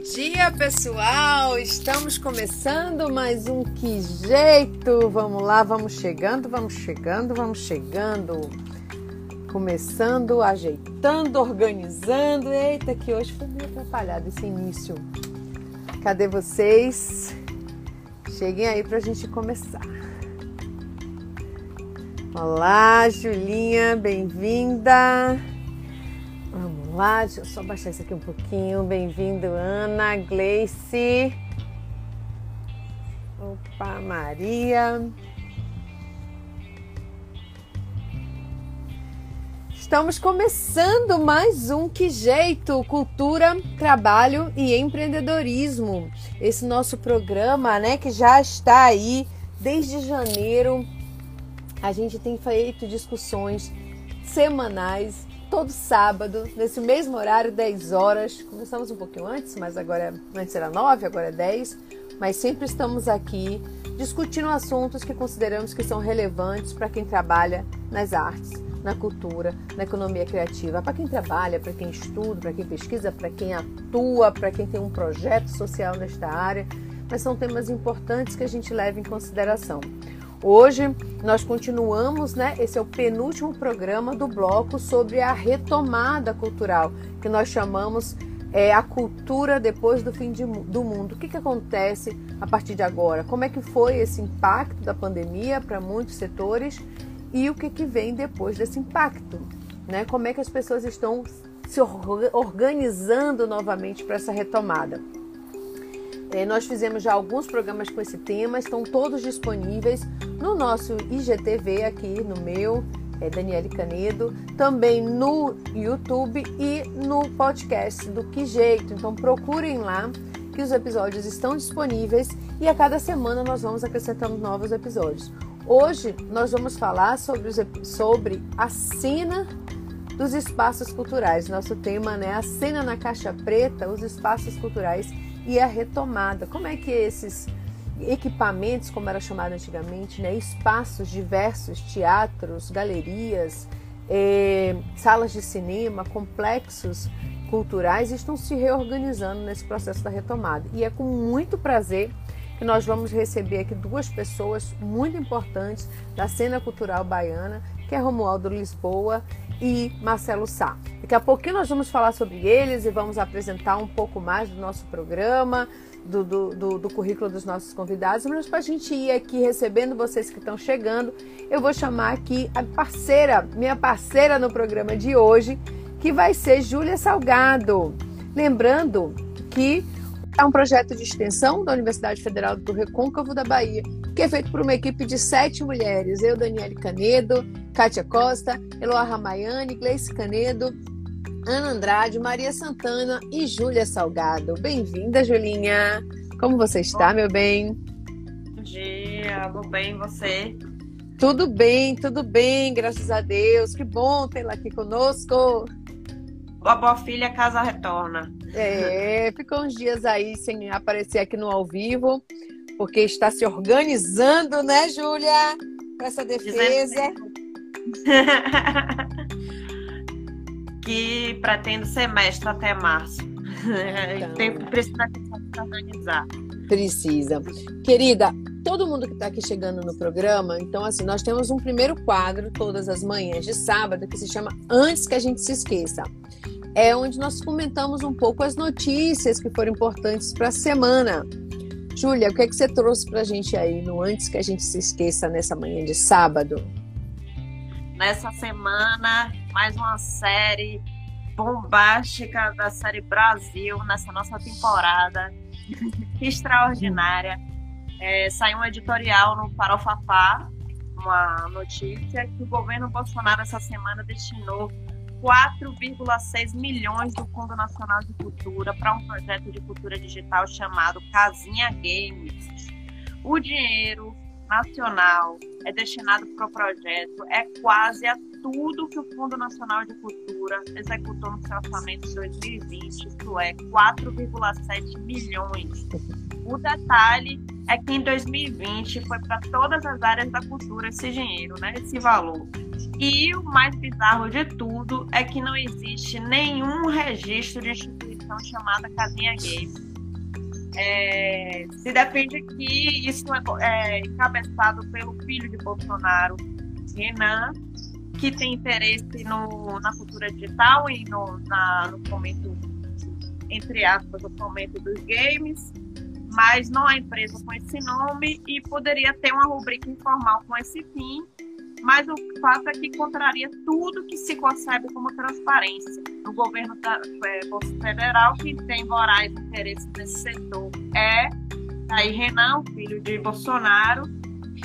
dia, pessoal! Estamos começando mais um Que Jeito! Vamos lá, vamos chegando, vamos chegando, vamos chegando. Começando, ajeitando, organizando. Eita, que hoje foi meio atrapalhado esse início. Cadê vocês? Cheguem aí pra gente começar. Olá, Julinha, bem-vinda. Vamos lá, deixa eu só baixar isso aqui um pouquinho. Bem-vindo, Ana, Gleice. Opa, Maria. Estamos começando mais um Que Jeito, Cultura, Trabalho e Empreendedorismo. Esse nosso programa, né, que já está aí desde janeiro. A gente tem feito discussões semanais todo sábado, nesse mesmo horário, 10 horas. Começamos um pouquinho antes, mas agora antes era 9, agora é 10. Mas sempre estamos aqui discutindo assuntos que consideramos que são relevantes para quem trabalha nas artes, na cultura, na economia criativa, para quem trabalha, para quem estuda, para quem pesquisa, para quem atua, para quem tem um projeto social nesta área. Mas são temas importantes que a gente leva em consideração. Hoje nós continuamos, né? Esse é o penúltimo programa do bloco sobre a retomada cultural, que nós chamamos é, a cultura depois do fim de, do mundo. O que, que acontece a partir de agora? Como é que foi esse impacto da pandemia para muitos setores e o que, que vem depois desse impacto? Né? Como é que as pessoas estão se organizando novamente para essa retomada? É, nós fizemos já alguns programas com esse tema, estão todos disponíveis no nosso IGTV aqui, no meu, é Daniele Canedo, também no YouTube e no podcast do Que Jeito. Então procurem lá que os episódios estão disponíveis e a cada semana nós vamos acrescentando novos episódios. Hoje nós vamos falar sobre, os, sobre a cena dos espaços culturais. Nosso tema é né, a cena na caixa preta, os espaços culturais e a retomada. Como é que esses equipamentos, como era chamado antigamente, né, espaços diversos, teatros, galerias, eh, salas de cinema, complexos culturais estão se reorganizando nesse processo da retomada. E é com muito prazer que nós vamos receber aqui duas pessoas muito importantes da cena cultural baiana, que é Romualdo Lisboa e Marcelo Sá. Daqui a pouquinho nós vamos falar sobre eles e vamos apresentar um pouco mais do nosso programa, do, do, do, do currículo dos nossos convidados. Mas para a gente ir aqui recebendo vocês que estão chegando, eu vou chamar aqui a parceira, minha parceira no programa de hoje, que vai ser Júlia Salgado. Lembrando que é um projeto de extensão da Universidade Federal do Recôncavo da Bahia, que é feito por uma equipe de sete mulheres. Eu, Daniele Canedo, Kátia Costa, Eloá Ramayane, Gleice Canedo, Ana Andrade, Maria Santana e Júlia Salgado. Bem-vinda, Julinha. Como você está, meu bem? Bom dia, vou bem, você? Tudo bem, tudo bem, graças a Deus. Que bom tê-la aqui conosco. Boa filha, casa retorna. É, ficou uns dias aí sem aparecer aqui no ao vivo, porque está se organizando, né, Júlia, para essa defesa. que pretendo semestre até março. Então, Tem, precisa se organizar. Precisa. Querida, todo mundo que está aqui chegando no programa, então assim, nós temos um primeiro quadro todas as manhãs de sábado que se chama Antes que a gente se esqueça. É onde nós comentamos um pouco as notícias que foram importantes para a semana. Júlia, o que é que você trouxe para a gente aí no Antes que a gente se esqueça nessa manhã de sábado? Nessa semana, mais uma série bombástica da série Brasil, nessa nossa temporada extraordinária. É, saiu um editorial no Farofafá, uma notícia que o governo Bolsonaro essa semana destinou 4,6 milhões do Fundo Nacional de Cultura para um projeto de cultura digital chamado Casinha Games. O dinheiro nacional é destinado para o projeto é quase a tudo que o Fundo Nacional de Cultura executou no seu orçamento de 2020, isto é, 4,7 milhões. O detalhe é que em 2020 foi para todas as áreas da cultura esse dinheiro, né? Esse valor. E o mais bizarro de tudo é que não existe nenhum registro de instituição chamada Casinha Game. É, se defende que isso é, é encabeçado pelo filho de Bolsonaro, Renan, que tem interesse no, na cultura digital e no, na, no fomento, entre aspas, no fomento dos games, mas não há empresa com esse nome e poderia ter uma rubrica informal com esse fim, mas o fato é que contraria tudo que se concebe como transparência. O governo da, é, federal, que tem morais interesses nesse setor, é aí Renan, filho de Bolsonaro,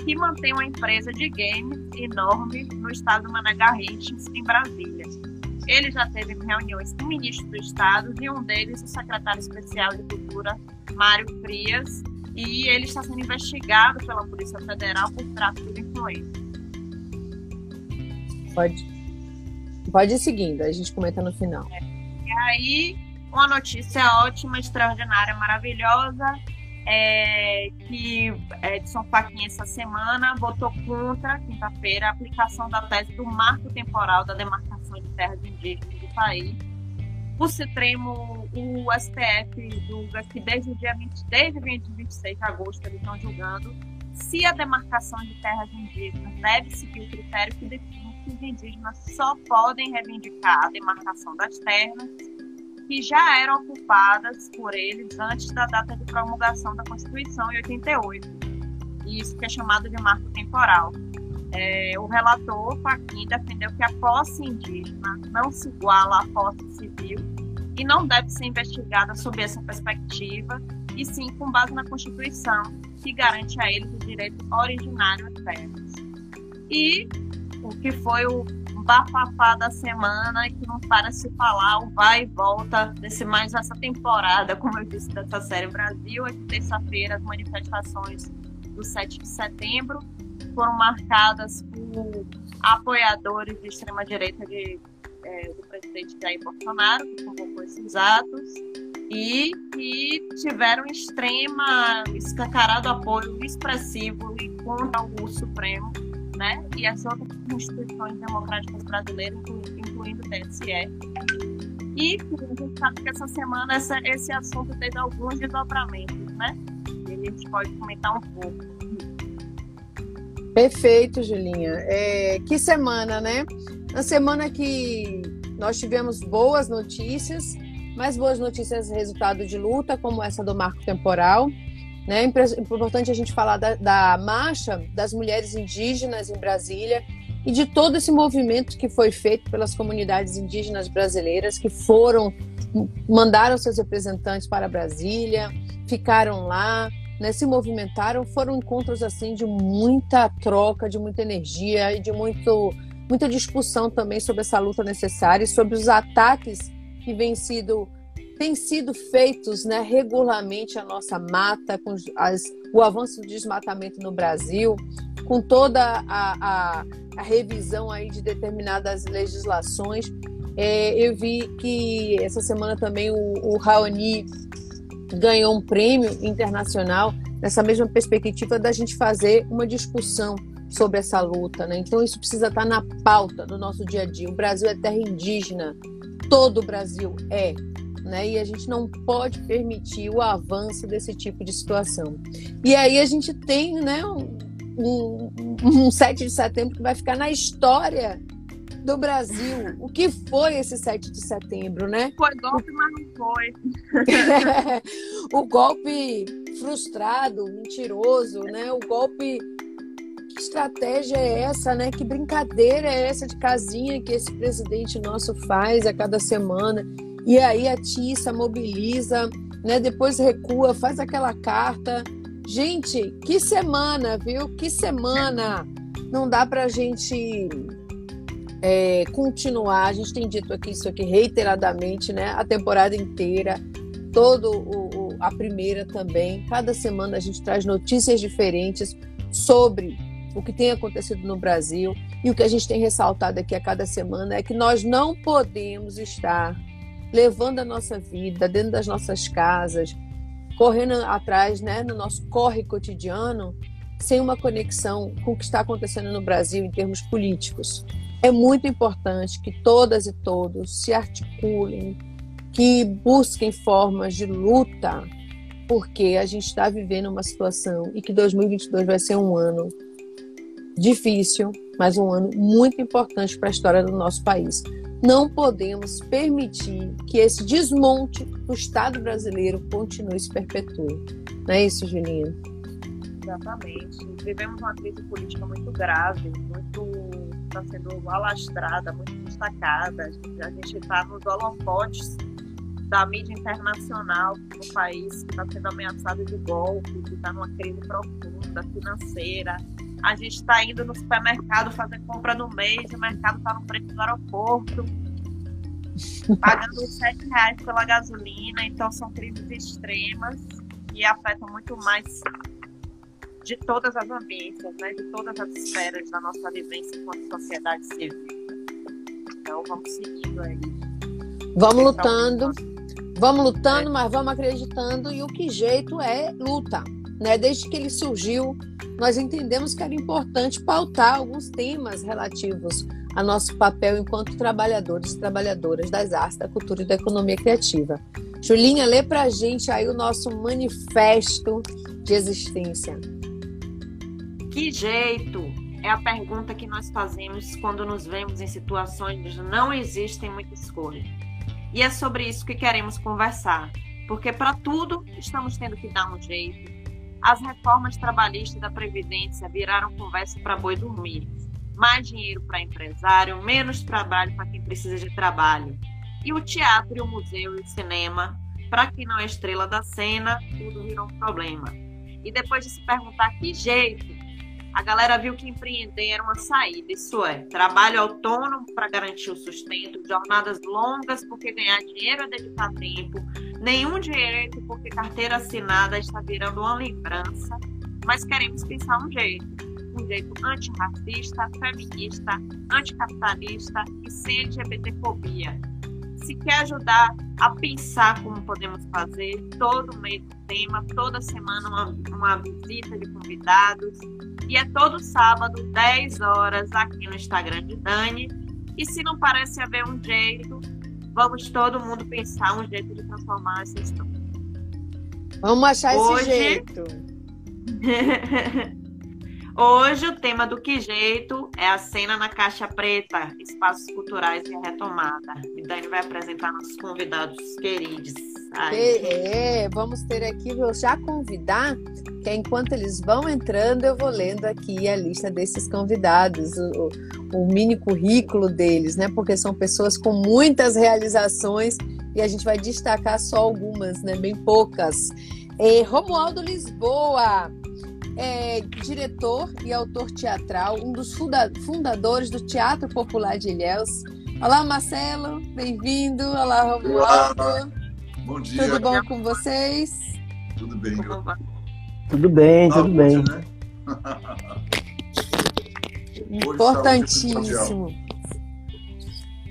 que mantém uma empresa de games enorme no estado do Mané Garrincha, em Brasília. Ele já teve reuniões com ministros do Estado e um deles, o secretário especial de Cultura, Mário Frias, e ele está sendo investigado pela Polícia Federal por tráfico de influência. Pode, pode ir seguindo, a gente comenta no final. É. E aí, uma notícia ótima, extraordinária, maravilhosa é, que é, Edson Fachin essa semana votou contra, quinta-feira, a aplicação da tese do marco temporal da demarcação de terras indígenas do país. O Supremo, o STF julga que desde o dia 20, desde 26 de agosto eles estão julgando se a demarcação de terras indígenas deve seguir o critério que define que os indígenas só podem reivindicar a demarcação das terras que já eram ocupadas por eles antes da data de promulgação da Constituição em 88. Isso que é chamado de marco temporal. É, o relator Fachin defendeu que a posse indígena não se iguala à posse civil e não deve ser investigada sob essa perspectiva, e sim com base na Constituição, que garante a eles o direito originário às terras. E o que foi o bafafá da semana que não para se falar, o vai e volta desse mais essa temporada, como eu disse, dessa série Brasil. É terça-feira, as manifestações do 7 de setembro foram marcadas por apoiadores de extrema-direita de, é, do presidente Jair Bolsonaro, que convocou esses atos, e que tiveram extrema, escancarado apoio expressivo contra o Supremo né? E as outras instituições democráticas brasileiras, incluindo o TSE. E a gente sabe que essa semana essa, esse assunto teve alguns desdobramentos, né? E a gente pode comentar um pouco. Perfeito, Julinha. É, que semana, né? Na semana que nós tivemos boas notícias, mais boas notícias resultado de luta, como essa do marco temporal, né? É importante a gente falar da, da marcha das mulheres indígenas em Brasília e de todo esse movimento que foi feito pelas comunidades indígenas brasileiras que foram mandaram seus representantes para Brasília, ficaram lá, né, se movimentaram, foram encontros assim de muita troca, de muita energia e de muito muita discussão também sobre essa luta necessária e sobre os ataques que vêm sido têm sido feitos né, regularmente a nossa mata, com as, o avanço do desmatamento no Brasil, com toda a, a, a revisão aí de determinadas legislações. É, eu vi que essa semana também o, o Raoni ganhou um prêmio internacional nessa mesma perspectiva da gente fazer uma discussão sobre essa luta, né? Então isso precisa estar na pauta do nosso dia a dia. O Brasil é terra indígena, todo o Brasil é né? E a gente não pode permitir o avanço desse tipo de situação. E aí a gente tem, né, um, um, um 7 de setembro que vai ficar na história do Brasil. O que foi esse 7 de setembro, né? Foi golpe, mas não foi. o golpe frustrado, mentiroso, né? O golpe que estratégia é essa, né? Que brincadeira é essa de casinha que esse presidente nosso faz a cada semana? E aí atiça, mobiliza, né? Depois recua, faz aquela carta. Gente, que semana, viu? Que semana! Não dá para a gente é, continuar. A gente tem dito aqui isso aqui reiteradamente, né? A temporada inteira, todo o, o, a primeira também. Cada semana a gente traz notícias diferentes sobre o que tem acontecido no Brasil e o que a gente tem ressaltado aqui a cada semana é que nós não podemos estar levando a nossa vida dentro das nossas casas, correndo atrás, né, no nosso corre cotidiano, sem uma conexão com o que está acontecendo no Brasil em termos políticos. É muito importante que todas e todos se articulem, que busquem formas de luta, porque a gente está vivendo uma situação e que 2022 vai ser um ano difícil, mas um ano muito importante para a história do nosso país. Não podemos permitir que esse desmonte do Estado brasileiro continue se perpetue. Não é isso, Julinha? Exatamente. Vivemos uma crise política muito grave, muito está sendo alastrada, muito destacada. A gente está nos holofotes da mídia internacional no país que está sendo ameaçado de golpe, que está numa crise profunda financeira. A gente está indo no supermercado fazer compra no mês, o mercado está no preço do aeroporto, pagando sete reais pela gasolina. Então são crises extremas e afetam muito mais de todas as ambiências, né, de todas as esferas da nossa vivência enquanto sociedade civil. Então vamos seguindo aí. Vamos lutando, vamos lutando, é. mas vamos acreditando e o que jeito é luta. Né? Desde que ele surgiu, nós entendemos que era importante pautar alguns temas relativos a nosso papel enquanto trabalhadores e trabalhadoras das artes, da cultura e da economia criativa. Julinha, lê para a gente aí o nosso manifesto de existência. Que jeito? É a pergunta que nós fazemos quando nos vemos em situações onde não existem muita escolha. E é sobre isso que queremos conversar, porque para tudo estamos tendo que dar um jeito, as reformas trabalhistas da Previdência viraram conversa para boi dormir. Mais dinheiro para empresário, menos trabalho para quem precisa de trabalho. E o teatro, e o museu e o cinema, para quem não é estrela da cena, tudo virou um problema. E depois de se perguntar que jeito, a galera viu que empreender era uma saída, isso é, trabalho autônomo para garantir o sustento, jornadas longas porque ganhar dinheiro é dedicar tempo, Nenhum direito, porque carteira assinada está virando uma lembrança, mas queremos pensar um jeito. Um jeito antirracista, feminista, anticapitalista e sem LGBTfobia. Se quer ajudar a pensar como podemos fazer, todo mês um tema, toda semana uma, uma visita de convidados. E é todo sábado, 10 horas, aqui no Instagram de Dani. E se não parece haver um jeito, vamos todo mundo pensar um jeito de transformar essa história. Vamos achar Hoje... esse jeito. Hoje o tema do Que Jeito é a cena na Caixa Preta, Espaços Culturais e Retomada. E Dani vai apresentar nossos convidados queridos. É, vamos ter aqui, vou já convidar, que enquanto eles vão entrando, eu vou lendo aqui a lista desses convidados, o, o mini currículo deles, né? Porque são pessoas com muitas realizações e a gente vai destacar só algumas, né? Bem poucas. É, Romualdo Lisboa, é diretor e autor teatral, um dos fundadores do Teatro Popular de Ilhéus. Olá, Marcelo, bem-vindo. Olá, Romualdo. Olá. Bom dia. Tudo bom com vocês? Tudo bem. Tudo bem, tudo bem. Né? Importantíssimo.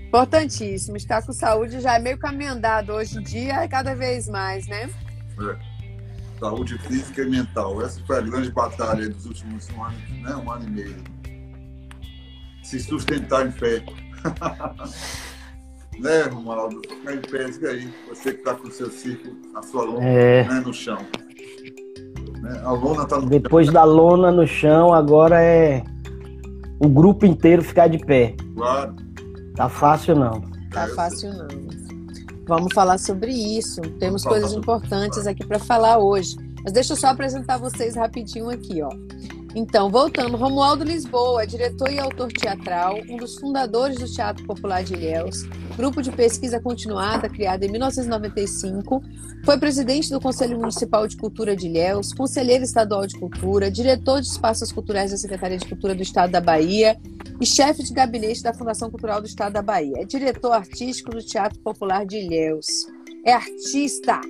Importantíssimo. Estar com saúde já é meio caminho andado hoje em dia, cada vez mais, né? É saúde física e mental. Essa foi a grande batalha dos últimos um ano, né? um ano e meio. Se sustentar em pé. né, Romualdo? Ficar em pé, fica aí. Você que está com o seu círculo, a sua lona é... né, no chão. Né? A lona tá no Depois chão. da lona no chão, agora é o grupo inteiro ficar de pé. Claro. Tá fácil não. Tá fácil não. Vamos falar sobre isso. Temos coisas importantes aqui para falar hoje. Mas deixa eu só apresentar vocês rapidinho aqui, ó. Então, voltando, Romualdo Lisboa, diretor e autor teatral, um dos fundadores do Teatro Popular de Ilhéus, grupo de pesquisa continuada criado em 1995, foi presidente do Conselho Municipal de Cultura de Ilhéus, conselheiro estadual de cultura, diretor de espaços culturais da Secretaria de Cultura do Estado da Bahia e chefe de gabinete da Fundação Cultural do Estado da Bahia. É diretor artístico do Teatro Popular de Ilhéus. É artista.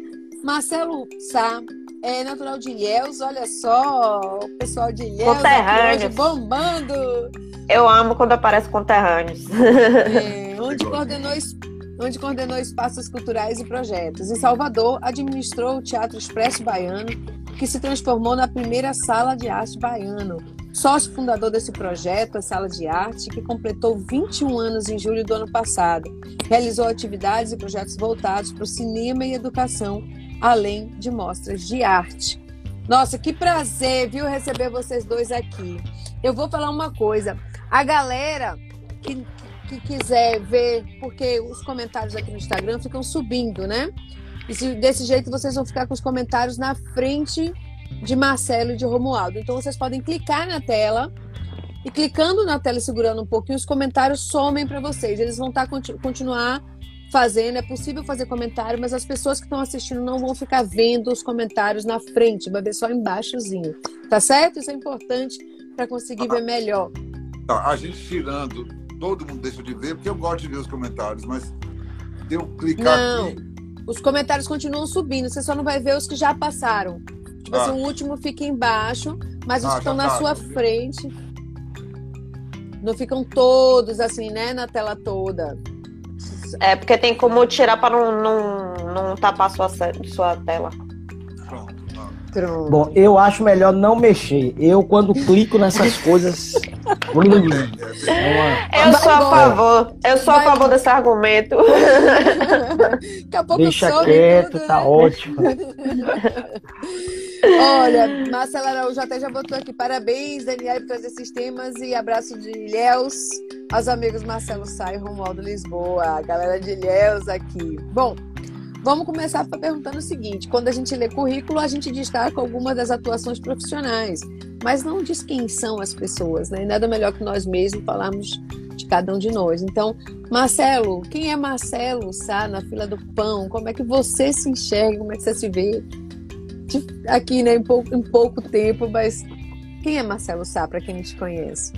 Marcelo Sá é natural de Ilhéus, olha só, o pessoal de Ilhéus hoje bombando. Eu amo quando aparece conterrâneos. É, onde coordenou onde coordenou espaços culturais e projetos. Em Salvador, administrou o Teatro Expresso Baiano, que se transformou na primeira sala de arte baiano. Sócio fundador desse projeto, a Sala de Arte, que completou 21 anos em julho do ano passado. Realizou atividades e projetos voltados para o cinema e educação, além de mostras de arte. Nossa, que prazer, viu, receber vocês dois aqui. Eu vou falar uma coisa. A galera que, que quiser ver, porque os comentários aqui no Instagram ficam subindo, né? E se, desse jeito vocês vão ficar com os comentários na frente de Marcelo e de Romualdo. Então vocês podem clicar na tela e clicando na tela e segurando um pouquinho, os comentários somem para vocês. Eles vão estar tá, continuar fazendo, é possível fazer comentário, mas as pessoas que estão assistindo não vão ficar vendo os comentários na frente, vai ver só embaixozinho. Tá certo? Isso é importante para conseguir ver melhor. Tá, a gente tirando, todo mundo deixa de ver, porque eu gosto de ver os comentários, mas deu clicar não, aqui. Os comentários continuam subindo, você só não vai ver os que já passaram. Tipo assim, ah. assim, o último fica embaixo, mas os ah, que estão na tá, sua frente não ficam todos assim, né, na tela toda. É, porque tem como tirar para não, não, não tapar sua, sua tela. Pronto. Bom, eu acho melhor não mexer. Eu, quando clico nessas coisas. eu sou a favor. Eu sou a favor desse argumento. Daqui a pouco Deixa quieto, tudo, tá né? ótimo. Olha, Marcela Araújo até já botou aqui. Parabéns, Daniel, por trazer esses temas e abraço de Ilhéus aos amigos Marcelo Sá e Romualdo Lisboa, a galera de Ilhéus aqui. Bom, vamos começar perguntando o seguinte: quando a gente lê currículo, a gente destaca algumas das atuações profissionais, mas não diz quem são as pessoas, né? Nada melhor que nós mesmos falarmos de cada um de nós. Então, Marcelo, quem é Marcelo Sá na fila do pão? Como é que você se enxerga? Como é que você se vê? Aqui, né, em pouco, em pouco tempo, mas quem é Marcelo Sá, para quem não te conhece?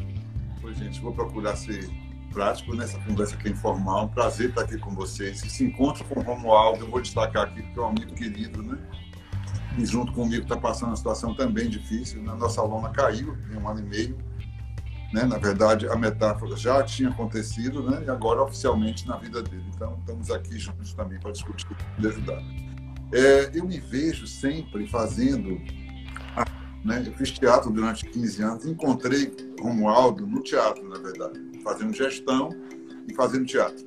Pois, gente, vou procurar ser prático nessa conversa aqui informal. Um prazer estar aqui com vocês. Esse encontro com o Romualdo, eu vou destacar aqui, porque é um amigo querido, né? E junto comigo está passando uma situação também difícil. Né? Nossa aluna caiu em um ano e meio. Né? Na verdade, a metáfora já tinha acontecido, né? E agora oficialmente na vida dele. Então, estamos aqui juntos também para discutir e ajudar. É, eu me vejo sempre fazendo. Né? Eu fiz teatro durante 15 anos, encontrei Romualdo no teatro, na verdade, fazendo gestão e fazendo teatro.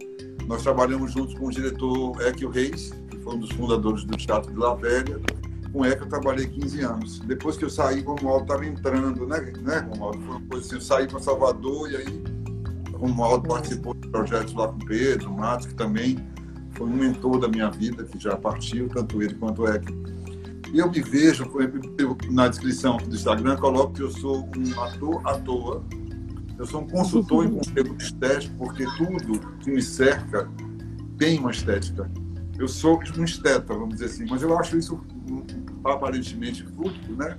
Nós trabalhamos juntos com o diretor Equio Reis, que foi um dos fundadores do Teatro de La Velha. Com Equio eu trabalhei 15 anos. Depois que eu saí, Romualdo estava entrando, né, né, Romualdo? Foi uma coisa assim, eu saí para Salvador e aí Romualdo participou de projetos lá com Pedro, Matos, que também foi um mentor da minha vida, que já partiu, tanto ele quanto o Eck. E eu me vejo, eu, na descrição do Instagram, coloco que eu sou um ator à toa, eu sou um consultor em conteúdo estético, porque tudo que me cerca tem uma estética. Eu sou um esteta, vamos dizer assim, mas eu acho isso aparentemente fútil, né?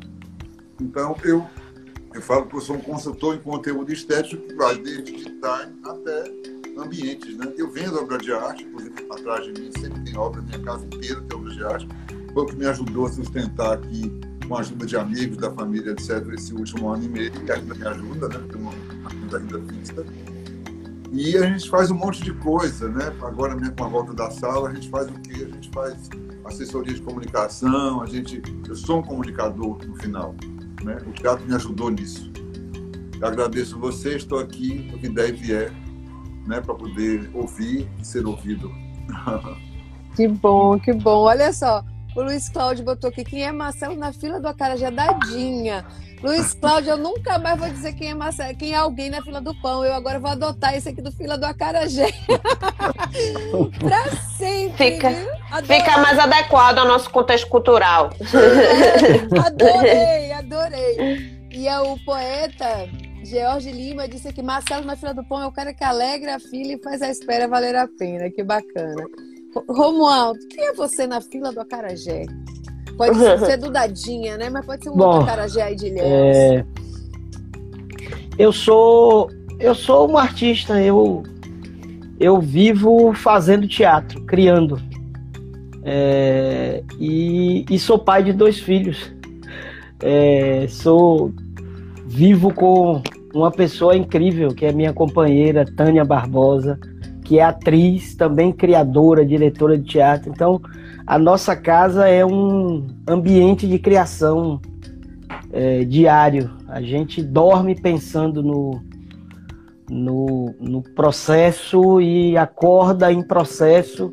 Então, eu, eu falo que eu sou um consultor em conteúdo estético que vai desde design até ambientes, né? Eu vendo obra de arte, exemplo, atrás de mim sempre tem obra, minha casa inteira tem obra de arte. Foi o que me ajudou a sustentar aqui, com a ajuda de amigos, da família, etc., esse último ano e meio, que ainda me ajuda, né? Tem uma ajuda ainda fixa. E a gente faz um monte de coisa, né? Agora mesmo com a volta da sala, a gente faz o quê? A gente faz assessoria de comunicação, a gente... Eu sou um comunicador no final, né? O teatro me ajudou nisso. Eu agradeço você, estou aqui, o que der e vier, né, para poder ouvir e ser ouvido. Que bom, que bom. Olha só, o Luiz Cláudio botou aqui quem é Marcelo na fila do Acarajé Dadinha. Luiz Cláudio, eu nunca mais vou dizer quem é Marcelo, quem é alguém na fila do pão. Eu agora vou adotar esse aqui do fila do Acarajé. pra sempre. Fica, fica mais adequado ao nosso contexto cultural. É, adorei, adorei. E é o poeta George Lima disse aqui: Marcelo na fila do pão é o cara que alegra a fila e faz a espera valer a pena. Que bacana. Romualdo, quem é você na fila do Acarajé? Pode ser do Dadinha, né? Mas pode ser um Bom, outro Acarajé aí de Ilhéus. É... Eu sou eu sou um artista, eu eu vivo fazendo teatro, criando. É... E, e, sou pai de dois filhos. É... Sou vivo com uma pessoa incrível, que é minha companheira Tânia Barbosa, que é atriz, também criadora, diretora de teatro. Então, a nossa casa é um ambiente de criação é, diário. A gente dorme pensando no, no, no processo e acorda em processo.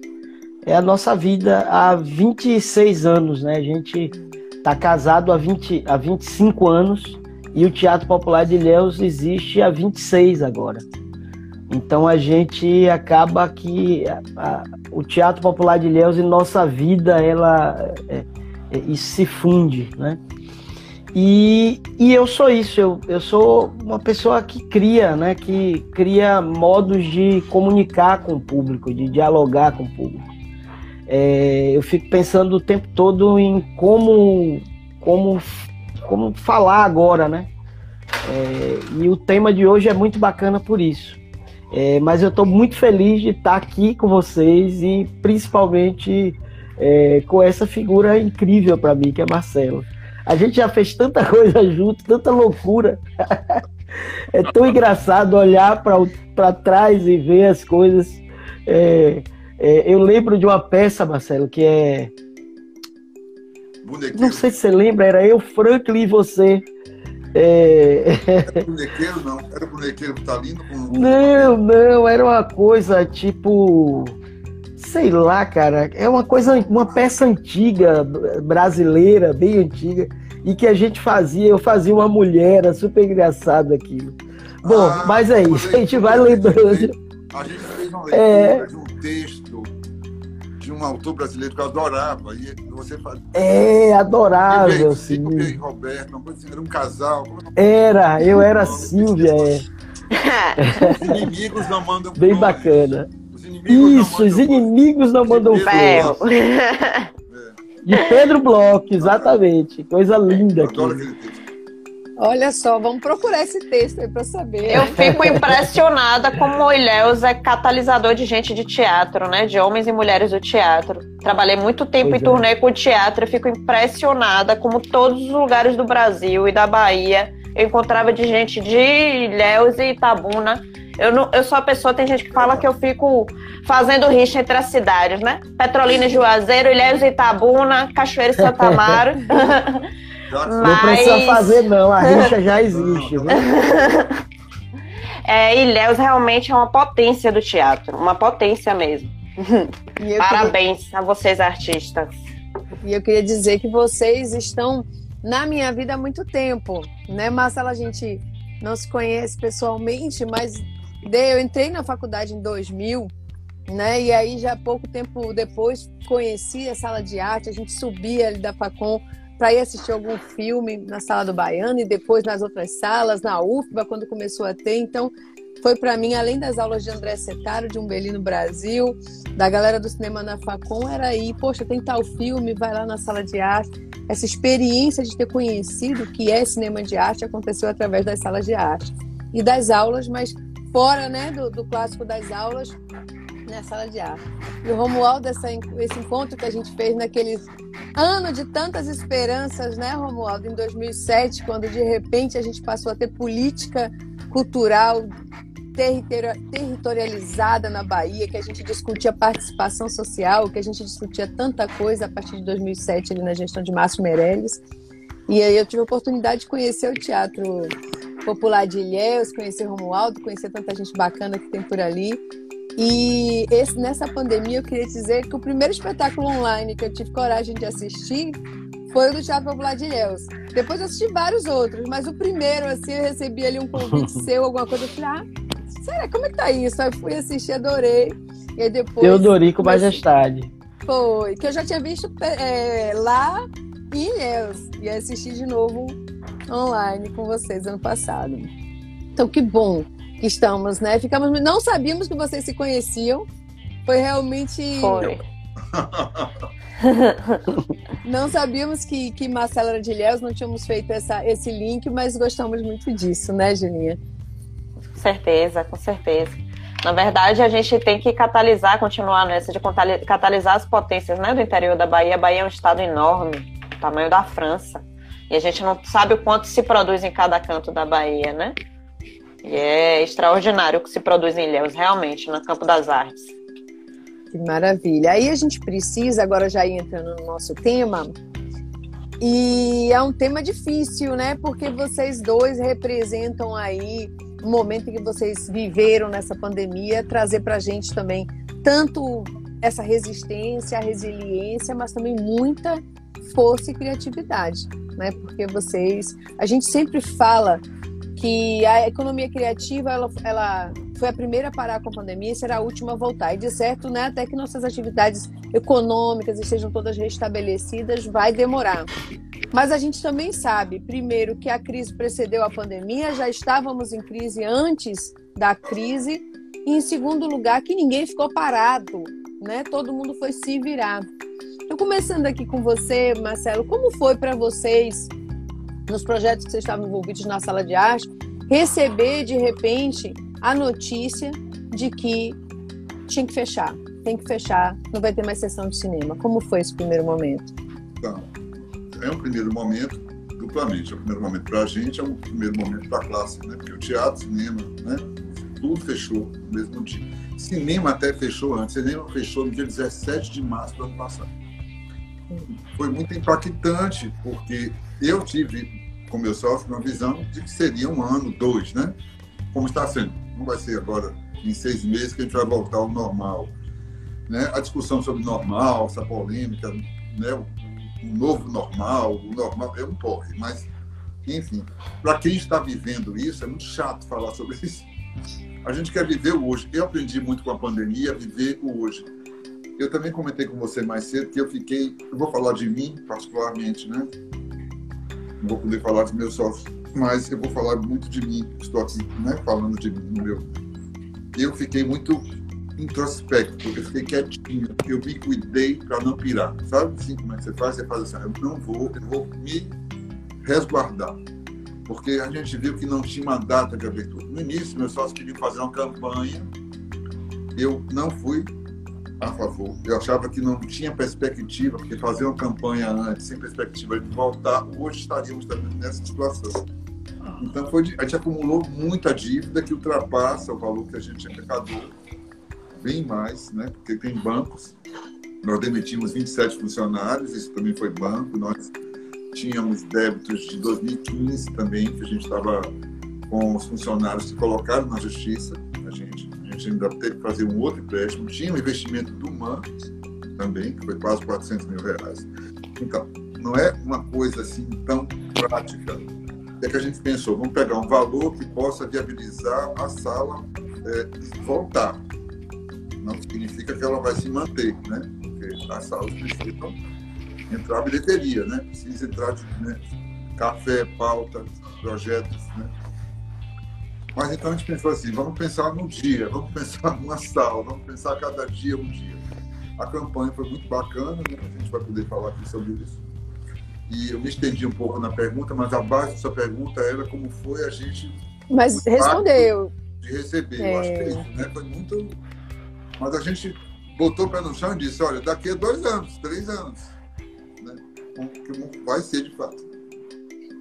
É a nossa vida há 26 anos, né? A gente está casado há, 20, há 25 anos e o Teatro Popular de Ilhéus existe há 26 agora. Então a gente acaba que a, a, o Teatro Popular de Ilhéus e nossa vida ela é, é, se funde, né? E, e eu sou isso, eu, eu sou uma pessoa que cria, né? Que cria modos de comunicar com o público, de dialogar com o público. É, eu fico pensando o tempo todo em como, como, como falar agora, né? É, e o tema de hoje é muito bacana por isso. É, mas eu estou muito feliz de estar aqui com vocês e principalmente é, com essa figura incrível para mim, que é Marcelo. A gente já fez tanta coisa junto, tanta loucura. é tão engraçado olhar para trás e ver as coisas. É, é, eu lembro de uma peça, Marcelo, que é. Bonequeiro. Não sei se você lembra, era eu, Franklin e você. É... Era bonequeiro, não? Era bonequeiro que tá lindo? Com... Não, não, era uma coisa tipo. Sei lá, cara. É uma coisa, uma peça antiga, brasileira, bem antiga, e que a gente fazia. Eu fazia uma mulher, era super engraçado aquilo. Bom, ah, mas é isso, a gente vai lembrando. A gente fez uma é. leitura é... de um texto um autor brasileiro que eu adorava. E você faz... É, adorável, sim. E Roberto, uma coisa assim, era um casal. Era, eu era Silvia, é. Os inimigos não mandam Bem flores. bacana. Os Isso, os inimigos não mandam ferro. De Pedro Bloch, exatamente. Coisa linda aqui. Adoro aquele texto. Olha só, vamos procurar esse texto aí para saber. Eu fico impressionada como o Ilhéus é catalisador de gente de teatro, né? De homens e mulheres do teatro. Trabalhei muito tempo pois em é. turnê com teatro e fico impressionada como todos os lugares do Brasil e da Bahia eu encontrava de gente de Ilhéus e Itabuna. Eu, não, eu sou a pessoa, tem gente que fala que eu fico fazendo rixa entre as cidades, né? Petrolina e Juazeiro, Ilhéus e Itabuna, Cachoeira e Santa Amaro. Não precisa fazer, não, a rixa já existe. é, Ilhéus realmente é uma potência do teatro, uma potência mesmo. Parabéns queria... a vocês, artistas. E eu queria dizer que vocês estão na minha vida há muito tempo, né, Marcela? A gente não se conhece pessoalmente, mas eu entrei na faculdade em 2000, né? E aí já pouco tempo depois conheci a sala de arte, a gente subia ali da Facom para ir assistir algum filme na sala do Baiano e depois nas outras salas, na UFBA, quando começou a ter. Então, foi para mim, além das aulas de André Setaro, de Umbelino Brasil, da galera do cinema na Facom, era aí, poxa, tem tal filme, vai lá na sala de arte. Essa experiência de ter conhecido o que é cinema de arte aconteceu através das salas de arte e das aulas, mas fora né, do, do clássico das aulas, na sala de arte. E o Romualdo, essa, esse encontro que a gente fez naquele ano de tantas esperanças, né, Romualdo, em 2007, quando de repente a gente passou a ter política cultural territorializada na Bahia, que a gente discutia participação social, que a gente discutia tanta coisa a partir de 2007 ali na gestão de Márcio Meirelles. E aí eu tive a oportunidade de conhecer o Teatro Popular de Ilhéus, conhecer Romualdo, conhecer tanta gente bacana que tem por ali. E esse, nessa pandemia eu queria dizer que o primeiro espetáculo online que eu tive coragem de assistir foi o do Teatro Popular de Ilhéus. Depois eu assisti vários outros, mas o primeiro, assim, eu recebi ali um convite seu, alguma coisa, eu falei, ah, será, como é que tá isso? Aí fui assistir, adorei. E aí depois... Teodorico Majestade. Foi, que eu já tinha visto é, lá em Ilhéus. E assisti de novo online com vocês ano passado. Então, que bom que estamos, né? Ficamos, não sabíamos que vocês se conheciam. Foi realmente. Foi. não sabíamos que, que Marcela era de Ilhéus, não tínhamos feito essa, esse link, mas gostamos muito disso, né, Juninha? Com certeza, com certeza. Na verdade, a gente tem que catalisar, continuar nessa de catalisar as potências né, do interior da Bahia. A Bahia é um estado enorme, tamanho da França. E a gente não sabe o quanto se produz em cada canto da Bahia, né? E é extraordinário o que se produz em Ilhéus, realmente, no campo das artes. Que maravilha. Aí a gente precisa, agora já entrando no nosso tema, e é um tema difícil, né? Porque vocês dois representam aí um momento que vocês viveram nessa pandemia, trazer para a gente também tanto essa resistência, a resiliência, mas também muita força e criatividade, né? Porque vocês, a gente sempre fala que a economia criativa ela, ela foi a primeira a parar com a pandemia e será a última a voltar. E de certo, né, até que nossas atividades econômicas estejam todas restabelecidas, vai demorar. Mas a gente também sabe, primeiro, que a crise precedeu a pandemia, já estávamos em crise antes da crise, e em segundo lugar, que ninguém ficou parado, né? Todo mundo foi se virar. Então, começando aqui com você, Marcelo, como foi para vocês, nos projetos que vocês estavam envolvidos na sala de arte, receber de repente a notícia de que tinha que fechar, tem que fechar, não vai ter mais sessão de cinema? Como foi esse primeiro momento? Então, é um primeiro momento duplamente. É o primeiro momento para a gente, é um primeiro momento para a classe, né? Porque o teatro, cinema, né? Tudo fechou no mesmo dia. Cinema até fechou antes. Cinema fechou no dia 17 de março do ano passado. Foi muito impactante, porque eu tive, com meu sócio, uma visão de que seria um ano, dois, né? Como está sendo. Não vai ser agora em seis meses que a gente vai voltar ao normal. Né? A discussão sobre normal, essa polêmica, né? o novo normal, o normal é um porre, mas, enfim, para quem está vivendo isso, é muito chato falar sobre isso. A gente quer viver o hoje. Eu aprendi muito com a pandemia, viver o hoje. Eu também comentei com você mais cedo que eu fiquei, eu vou falar de mim particularmente, né? Vou poder falar dos meus sócios, mas eu vou falar muito de mim. Estou aqui, né? Falando de mim, meu. Eu fiquei muito introspecto, eu fiquei quietinho, eu me cuidei para não pirar. Sabe assim como é que você faz? Você faz assim, eu não vou, eu vou me resguardar porque a gente viu que não tinha uma data de abertura. No início, meus sócios queriam fazer uma campanha, eu não fui a favor. Eu achava que não tinha perspectiva, porque fazer uma campanha antes, sem perspectiva de voltar, hoje estaríamos também nessa situação. Então, foi, a gente acumulou muita dívida que ultrapassa o valor que a gente arrecadou, bem mais, né? porque tem bancos. Nós demitimos 27 funcionários, isso também foi banco. Nós tínhamos débitos de 2015 também, que a gente estava com os funcionários que colocaram na justiça. A gente, a gente ainda teve que fazer um outro empréstimo. Tinha um investimento do MAN também, que foi quase 400 mil reais. Então, não é uma coisa assim tão prática. É que a gente pensou, vamos pegar um valor que possa viabilizar a sala é, voltar. Não significa que ela vai se manter, né? Porque as salas precisam entrar bilheteria, né? Precisa entrar né? café, pauta, projetos, né? Mas então a gente pensou assim, vamos pensar no dia, vamos pensar numa sala, vamos pensar cada dia um dia. A campanha foi muito bacana, né? a gente vai poder falar aqui sobre isso. E eu me estendi um pouco na pergunta, mas a base dessa pergunta era como foi a gente... Mas respondeu. De receber, é... eu acho que é isso, né? Foi muito... Mas a gente botou o pé no chão e disse, olha, daqui a dois anos, três anos, como vai ser de fato.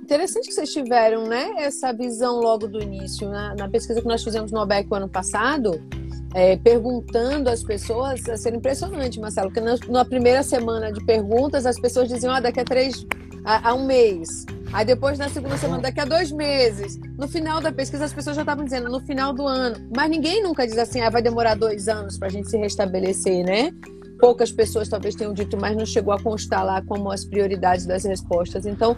Interessante que vocês tiveram, né, essa visão logo do início. Na, na pesquisa que nós fizemos no OBEC o ano passado, é, perguntando às pessoas, a ser impressionante, Marcelo, porque na, na, primeira semana de perguntas as pessoas diziam, ah, daqui a três, a, a, um mês. Aí depois na segunda semana, daqui a dois meses. No final da pesquisa as pessoas já estavam dizendo, no final do ano. Mas ninguém nunca diz assim, ah, vai demorar dois anos para a gente se restabelecer, né? poucas pessoas talvez tenham dito, mas não chegou a constar lá como as prioridades das respostas. Então,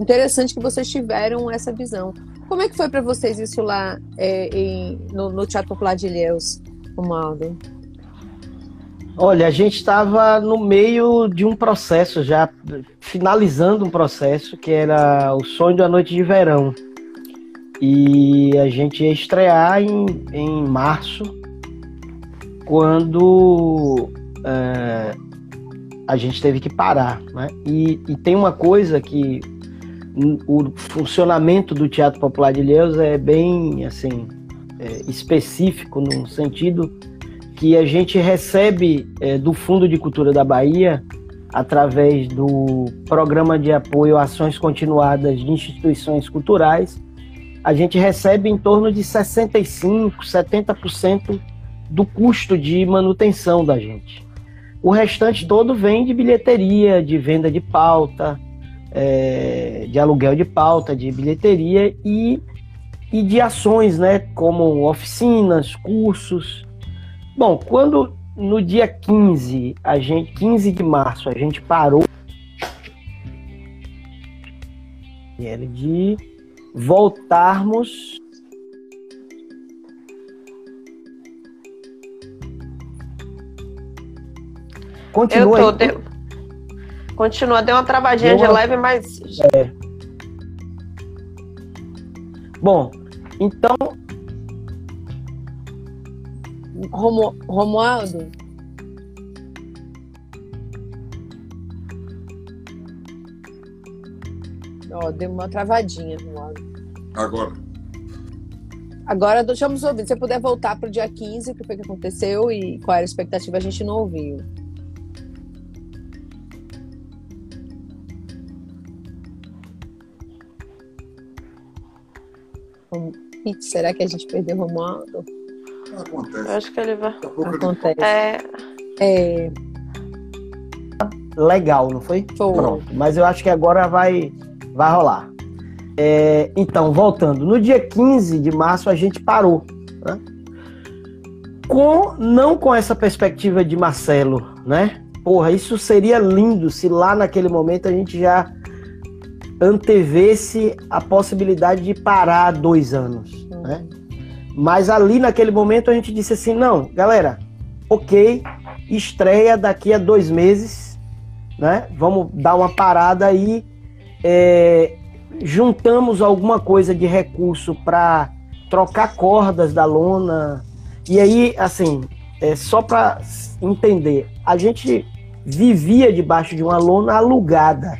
interessante que vocês tiveram essa visão. Como é que foi para vocês isso lá é, em, no, no, Teatro Popular de Ilhéus? Olha, a gente estava no meio de um processo já, finalizando um processo que era o Sonho da Noite de Verão. E a gente ia estrear em, em março, quando é, a gente teve que parar. Né? E, e, tem uma coisa que o funcionamento do Teatro Popular de Ilhéus é bem assim é, específico no sentido que a gente recebe é, do Fundo de Cultura da Bahia através do Programa de Apoio a Ações Continuadas de Instituições Culturais a gente recebe em torno de 65, 70% do custo de manutenção da gente. O restante todo vem de bilheteria, de venda de pauta, é, de aluguel de pauta, de bilheteria e, e de ações, né, como oficinas, cursos. Bom, quando no dia 15, a gente, 15 de março, a gente parou de voltarmos Continua Eu tô, deu... Continua, deu uma travadinha deu uma... de leve, mas. É. Bom, então. Romo... Romualdo? Ó, deu uma travadinha, Romualdo. Agora. Agora deixamos ouvir. Se você puder voltar para o dia 15, o que foi que aconteceu e qual era a expectativa, a gente não ouviu. Será que a gente perdeu o Romualdo? Acontece. Eu acho que ele vai. Acontece. É... é... Legal, não foi? Foi. Pronto. Mas eu acho que agora vai, vai rolar. É, então, voltando. No dia 15 de março a gente parou. Né? Com, não com essa perspectiva de Marcelo, né? Porra, isso seria lindo se lá naquele momento a gente já antevesse a possibilidade de parar dois anos, uhum. né? Mas ali naquele momento a gente disse assim, não, galera, ok, estreia daqui a dois meses, né? Vamos dar uma parada aí, é, juntamos alguma coisa de recurso para trocar cordas da lona e aí, assim, é só para entender, a gente vivia debaixo de uma lona alugada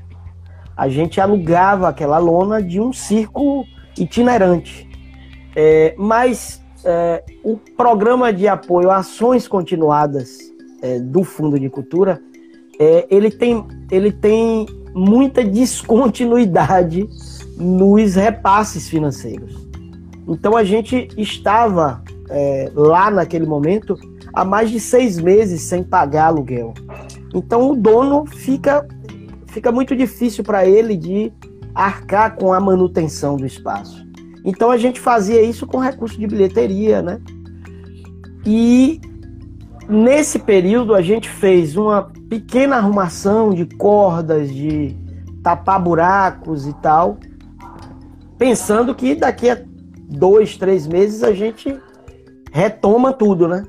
a gente alugava aquela lona de um circo itinerante. É, mas é, o programa de apoio a ações continuadas é, do Fundo de Cultura, é, ele, tem, ele tem muita descontinuidade nos repasses financeiros. Então a gente estava é, lá naquele momento há mais de seis meses sem pagar aluguel. Então o dono fica fica muito difícil para ele de arcar com a manutenção do espaço. Então a gente fazia isso com recurso de bilheteria, né? E nesse período a gente fez uma pequena arrumação de cordas, de tapar buracos e tal, pensando que daqui a dois, três meses a gente retoma tudo, né?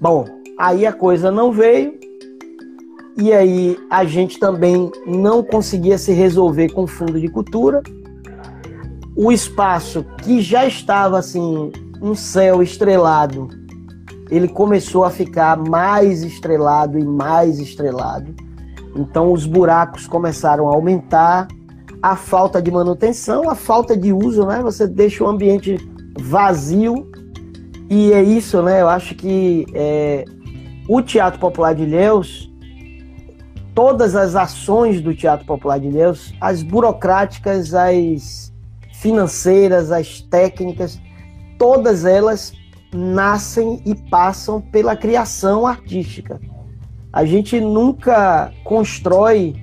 Bom, aí a coisa não veio, e aí a gente também não conseguia se resolver com o fundo de cultura. O espaço que já estava assim, um céu estrelado, ele começou a ficar mais estrelado e mais estrelado. Então os buracos começaram a aumentar, a falta de manutenção, a falta de uso, né? Você deixa o ambiente vazio e é isso, né? Eu acho que é, o Teatro Popular de Ilhéus todas as ações do Teatro Popular de Deus, as burocráticas, as financeiras, as técnicas, todas elas nascem e passam pela criação artística. A gente nunca constrói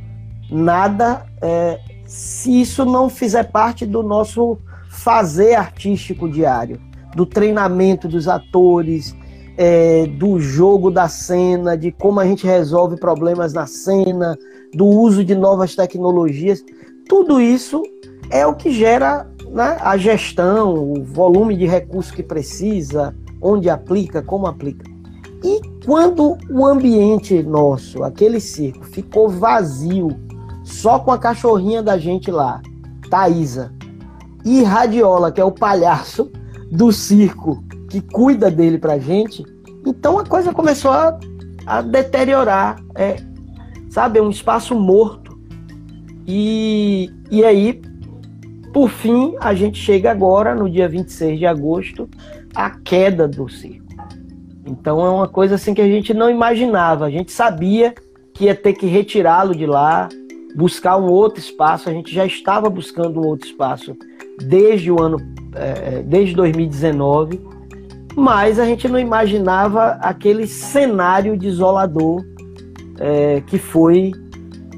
nada é, se isso não fizer parte do nosso fazer artístico diário, do treinamento dos atores, é, do jogo da cena, de como a gente resolve problemas na cena, do uso de novas tecnologias. Tudo isso é o que gera né, a gestão, o volume de recursos que precisa, onde aplica, como aplica. E quando o ambiente nosso, aquele circo, ficou vazio, só com a cachorrinha da gente lá, Thaisa, e Radiola, que é o palhaço do circo, que cuida dele pra gente. Então a coisa começou a, a deteriorar, é, sabe, é um espaço morto. E, e aí, por fim, a gente chega agora, no dia 26 de agosto, à queda do circo. Então é uma coisa assim que a gente não imaginava. A gente sabia que ia ter que retirá-lo de lá, buscar um outro espaço. A gente já estava buscando um outro espaço desde o ano, é, é desde 2019, mas a gente não imaginava aquele cenário desolador é, que foi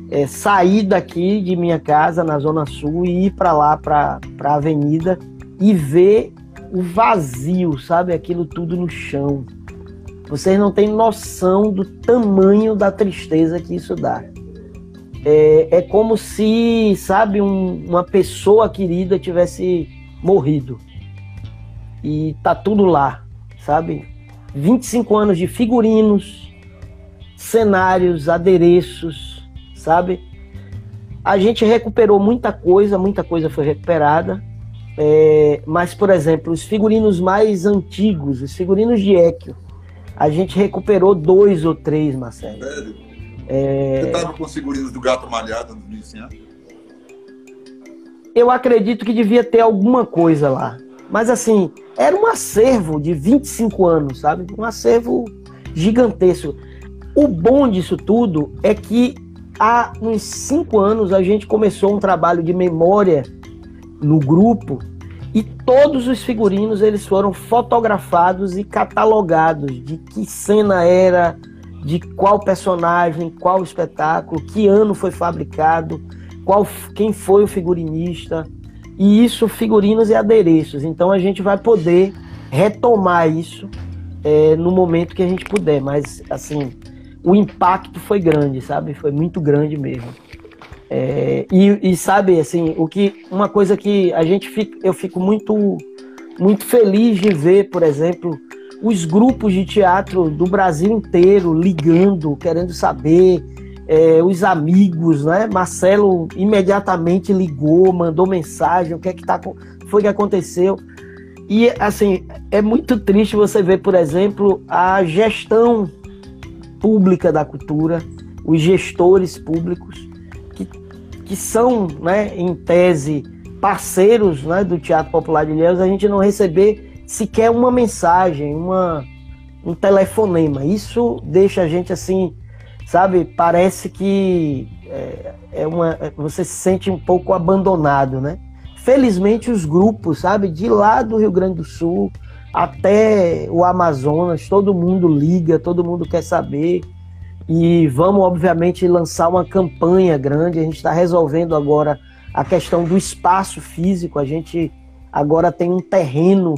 é, sair daqui de minha casa na Zona Sul e ir para lá, para a avenida e ver o vazio, sabe? Aquilo tudo no chão. Vocês não têm noção do tamanho da tristeza que isso dá. É, é como se, sabe, um, uma pessoa querida tivesse morrido. E tá tudo lá, sabe? 25 anos de figurinos, cenários, adereços, sabe? A gente recuperou muita coisa, muita coisa foi recuperada. É, mas, por exemplo, os figurinos mais antigos, os figurinos de Equio, a gente recuperou dois ou três, Marcelo. Sério? É... Você estava com os figurinos do Gato Malhado no início, Eu acredito que devia ter alguma coisa lá. Mas, assim, era um acervo de 25 anos, sabe? Um acervo gigantesco. O bom disso tudo é que há uns cinco anos a gente começou um trabalho de memória no grupo e todos os figurinos eles foram fotografados e catalogados de que cena era, de qual personagem, qual espetáculo, que ano foi fabricado, qual quem foi o figurinista. E isso figurinos e adereços. Então a gente vai poder retomar isso é, no momento que a gente puder. Mas assim, o impacto foi grande, sabe? Foi muito grande mesmo. É, e, e, sabe, assim, o que uma coisa que a gente fica, eu fico muito muito feliz de ver, por exemplo, os grupos de teatro do Brasil inteiro ligando, querendo saber, é, os amigos, né? Marcelo imediatamente ligou, mandou mensagem, o que é que tá, foi que aconteceu. E assim, é muito triste você ver, por exemplo, a gestão pública da cultura, os gestores públicos que são, né, em tese, parceiros né, do Teatro Popular de Ilhéus, a gente não receber sequer uma mensagem, uma, um telefonema. Isso deixa a gente assim, sabe? Parece que é, é uma, você se sente um pouco abandonado, né? Felizmente os grupos, sabe, de lá do Rio Grande do Sul até o Amazonas, todo mundo liga, todo mundo quer saber. E vamos, obviamente, lançar uma campanha grande. A gente está resolvendo agora a questão do espaço físico. A gente agora tem um terreno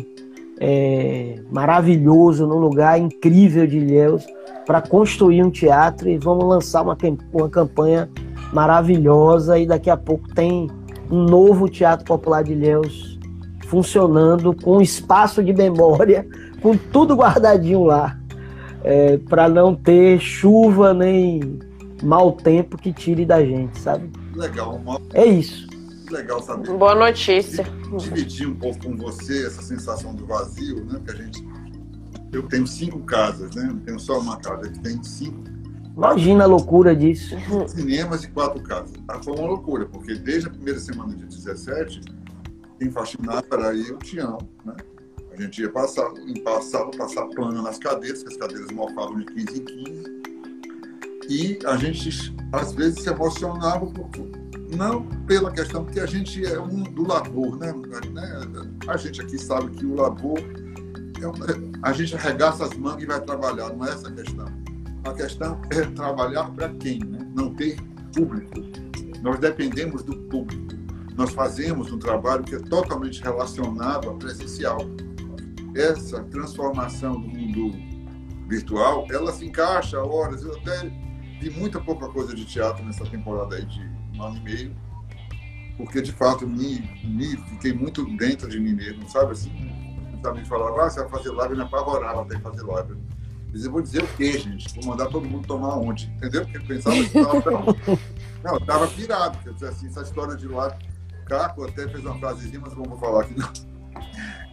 é, maravilhoso, num lugar incrível de Ilhéus, para construir um teatro. E vamos lançar uma, uma campanha maravilhosa. E daqui a pouco tem um novo Teatro Popular de Ilhéus funcionando, com espaço de memória, com tudo guardadinho lá é, para não ter chuva nem mau tempo que tire da gente, sabe? Legal. É isso. Legal saber. Boa notícia. Dividir um pouco com você essa sensação do vazio, né? Que a gente. Eu tenho cinco casas, né? Não tenho só uma casa, eu tenho cinco. Imagina a loucura disso. Cinemas e quatro casas. Ah, foi uma loucura, porque desde a primeira semana de 17, quem faxinava era eu e o Tião, né? A gente ia passar, limpar a sala, passar pano nas cadeiras, que as cadeiras mofavam de 15 em 15. E a gente, às vezes, se emocionava, por, não pela questão, porque a gente é um do labor, né? A gente aqui sabe que o labor, é, a gente arregaça as mangas e vai trabalhar, não é essa a questão. A questão é trabalhar para quem, né? Não ter público. Nós dependemos do público. Nós fazemos um trabalho que é totalmente relacionado ao presencial essa transformação do mundo virtual, ela se encaixa horas. Eu até vi muita pouca coisa de teatro nessa temporada aí de um ano e meio, porque de fato me, me fiquei muito dentro de mim mesmo, sabe assim? Também falava, ah, você vai fazer live, me apavorava até fazer live. Mas eu vou dizer o quê, gente? Vou mandar todo mundo tomar onde? Entendeu? Porque eu pensava que estava. Não, eu estava pirado. Dizer assim, essa história de live. Caco até fez uma frasezinha, mas não vou falar aqui não.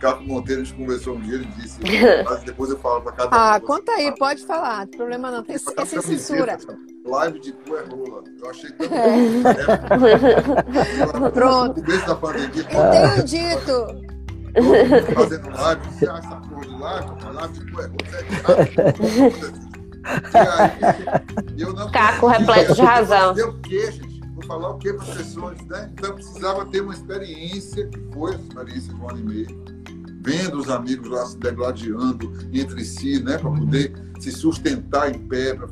Caco Monteiro, a gente conversou um dia, ele disse, mas depois eu falo para cada Ah, conta aí, pode falar, não tem problema não, tem essa censura. Live de cu é rola. Eu achei tão é. Pronto. No começo da pandemia. Tenho dito. Fazendo live, você acha essa porra de live? Live de cu é rola, é Caco repleto de razão. Deu o quê, gente? Vou falar o que para as pessoas, né? Então precisava ter uma experiência, que foi a experiência de um ano e meio, vendo os amigos lá se degladiando entre si, né? Para poder se sustentar em pé, para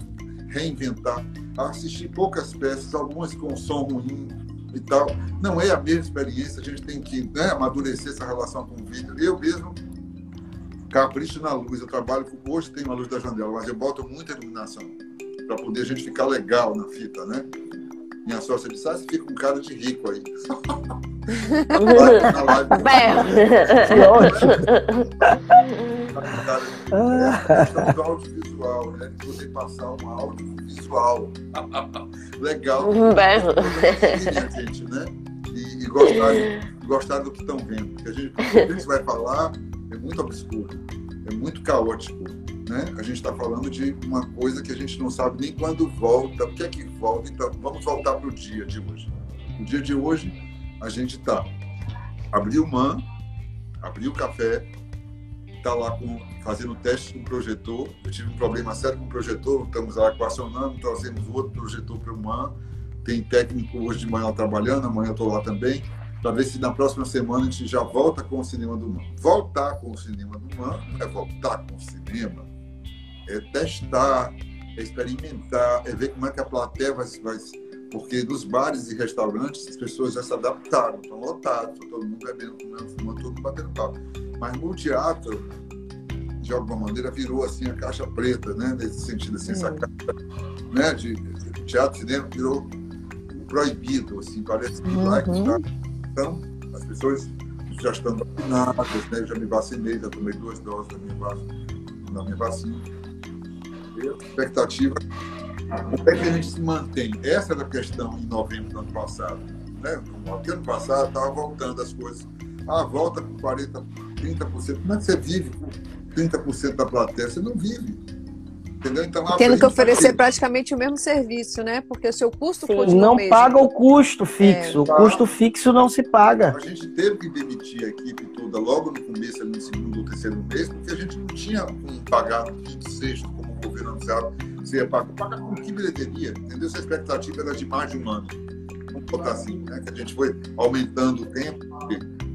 reinventar. Assistir poucas peças, algumas com som ruim e tal. Não é a mesma experiência, a gente tem que né, amadurecer essa relação com o vídeo. Eu mesmo capricho na luz. Eu trabalho com hoje tem uma luz da janela, mas eu boto muita iluminação para poder a gente ficar legal na fita, né? Minha sócia disse, ah, você fica com cara de rico aí. na live. Que ótimo. É a questão do audiovisual, né? Você passar um audiovisual. Legal. Bem. gente, né? E, e gostar, gostar do que estão vendo. Porque a gente, o que a gente vai falar é muito obscuro, é muito caótico. Né? A gente está falando de uma coisa que a gente não sabe nem quando volta, o que é que volta. Então, vamos voltar para o dia de hoje. O dia de hoje, a gente está. Abriu MAN, abriu o café, está lá com, fazendo teste com projetor. Eu tive um problema sério com o projetor, estamos lá equacionando, trazemos outro projetor para o MAN. Tem técnico hoje de manhã trabalhando, amanhã eu estou lá também para ver se na próxima semana a gente já volta com o cinema do Man. Voltar com o cinema do Man não é voltar com o cinema, é testar, é experimentar, é ver como é que a plateia vai, vai porque nos bares e restaurantes as pessoas já se adaptaram, estão lotados, todo mundo bebendo, comendo, fumando, todo mundo batendo papo. Mas no teatro, de alguma maneira, virou assim a caixa preta, né? Nesse sentido, assim, essa caixa né? de, de teatro, cinema, virou proibido, assim, parece que uhum. lá que está então, as pessoas já estão vacinadas, né? Eu já me vacinei, já tomei duas doses da minha, da minha vacina. Expectativa, como é que a gente se mantém? Essa era a questão em novembro do ano passado. Né? No ano passado estava voltando as coisas. Ah, volta com 40%, 30%. Como é que você vive com 30% da plateia? Você não vive. Entendeu? Então, Tendo que oferecer praticamente o mesmo serviço, né? Porque o seu custo Sim. continua Não mesmo. paga o custo fixo. É. O custo fixo não se paga. A gente teve que demitir a equipe toda logo no começo, no segundo ou terceiro mês, porque a gente não tinha um pagar no quinto, sexto, como o governo anunciava. Você ia pagar, pagar com que bilheteria? Entendeu? Se a expectativa era de mais de um ano. Vamos botar assim, né? Que a gente foi aumentando o tempo.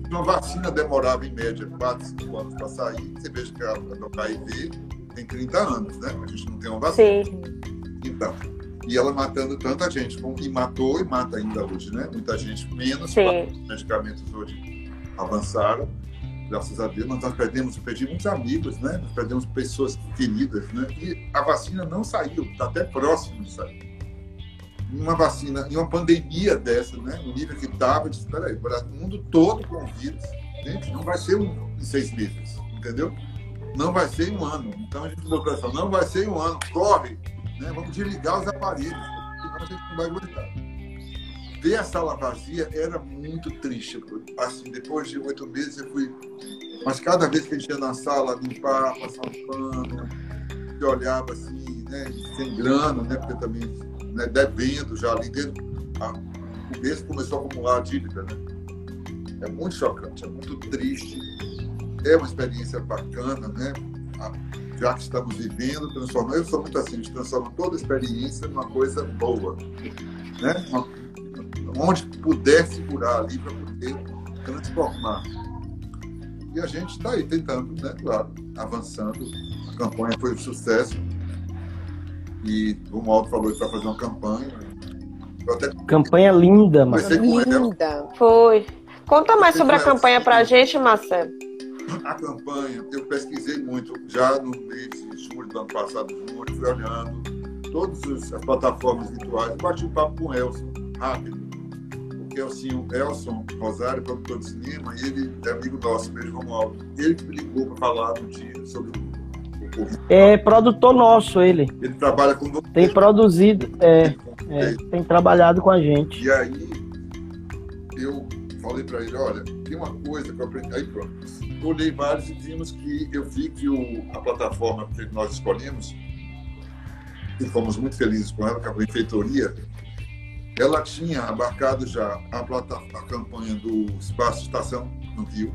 Uma vacina demorava, em média, 4, 5 anos para sair. Você veja que a, a HIV tem 30 anos, né? A gente não tem uma vacina. Sim. Então, e ela matando tanta gente, e matou e mata ainda hoje, né? Muita gente, menos, os medicamentos hoje avançaram, graças a Deus, nós perdemos, eu perdi muitos amigos, né? Nós perdemos pessoas queridas, né? E a vacina não saiu, está até próximo de sair. Uma vacina, em uma pandemia dessa, né? No nível que estava, disse, peraí, o mundo todo com vírus, gente, não vai ser um, em seis meses, entendeu? não vai ser em um ano. Então a gente botou essa, não vai ser em um ano, corre, né? vamos desligar os aparelhos, senão a gente não vai aguentar. Ver a sala vazia era muito triste. Assim, depois de oito meses eu fui. Mas cada vez que a gente ia na sala limpar, passar um pano, eu olhava assim, né, sem grana, né, porque também né, devendo já ali dentro. o mês começou a acumular a dívida, né? É muito chocante, é muito triste é uma experiência bacana, né? Já que estamos vivendo, transformando. Eu sou muito assim, a gente transforma toda experiência numa coisa boa, né? Uma, onde puder segurar ali para poder transformar. E a gente está aí tentando, né? Claro, avançando. A campanha foi um sucesso. E o Maldo falou que vai fazer uma campanha. Até... Campanha linda, Marcelo. Linda. Foi. Conta mais sobre a campanha para a gente, Marcelo a campanha, eu pesquisei muito já no mês de julho do ano passado, julho, fui olhando todas as plataformas virtuais, bati um papo com o Elson, rápido. Porque Elson, Elson Rosário, produtor de cinema, e ele é amigo nosso, beijo Romualdo. Ele que me ligou para falar no dia sobre o Covid. É produtor nosso, ele. Ele trabalha com você. Tem produzido, é, é, tem trabalhado com a gente. E aí, eu falei para ele, olha, tem uma coisa que eu aprendi. Aí pronto olhei vários e vimos que eu vi que o, a plataforma que nós escolhemos, e fomos muito felizes com ela, que é a Benfeitoria, ela tinha abarcado já a, a campanha do Espaço Estação no Rio,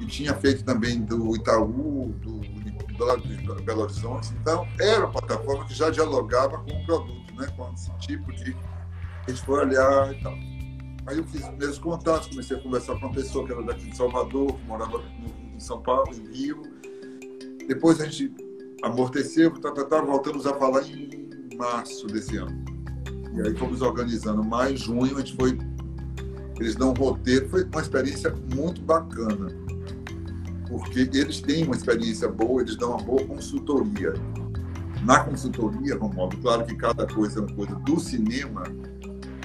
e tinha feito também do Itaú, do, do, do Belo Horizonte. Então, era uma plataforma que já dialogava com o produto, né, com esse tipo de A gente foi olhar e tal. Aí eu fiz os primeiros contatos, comecei a conversar com uma pessoa que era daqui de Salvador, que morava em São Paulo, em Rio. Depois a gente amorteceu, tá, tá, tá, voltamos a falar em março desse ano. E aí fomos organizando. Mais junho a gente foi. Eles dão um roteiro. Foi uma experiência muito bacana. Porque eles têm uma experiência boa, eles dão uma boa consultoria. Na consultoria, Romualdo, claro que cada coisa é uma coisa do cinema,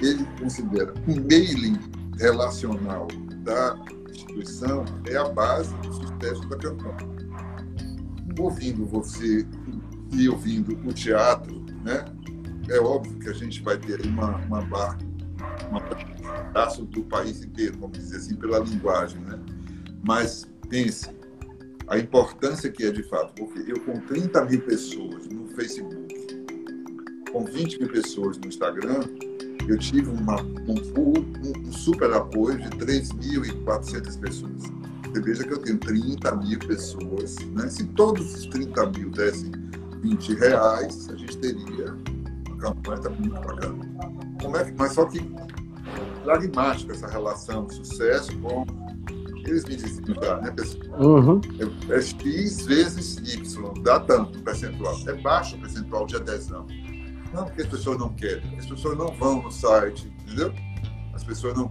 ele considera o mailing relacional da instituição é a base do sucesso da campanha. Ouvindo você e ouvindo o teatro, né, é óbvio que a gente vai ter uma, uma barra, uma pedaço do país inteiro, vamos dizer assim, pela linguagem, né? Mas pense a importância que é de fato, porque eu com 30 mil pessoas no Facebook, com 20 mil pessoas no Instagram, eu tive uma, um, um, super apoio de 3.400 pessoas. Você veja que eu tenho 30 mil pessoas. Né? Se todos os 30 mil dessem 20 reais, a gente teria tá muito. Como é que, mas só que pragmática essa relação sucesso com eles me dizem já, né, pessoal? Uhum. É, é X vezes Y, dá tanto percentual. É baixo o percentual de adesão. Não porque as pessoas não querem, as pessoas não vão no site, entendeu? As pessoas não.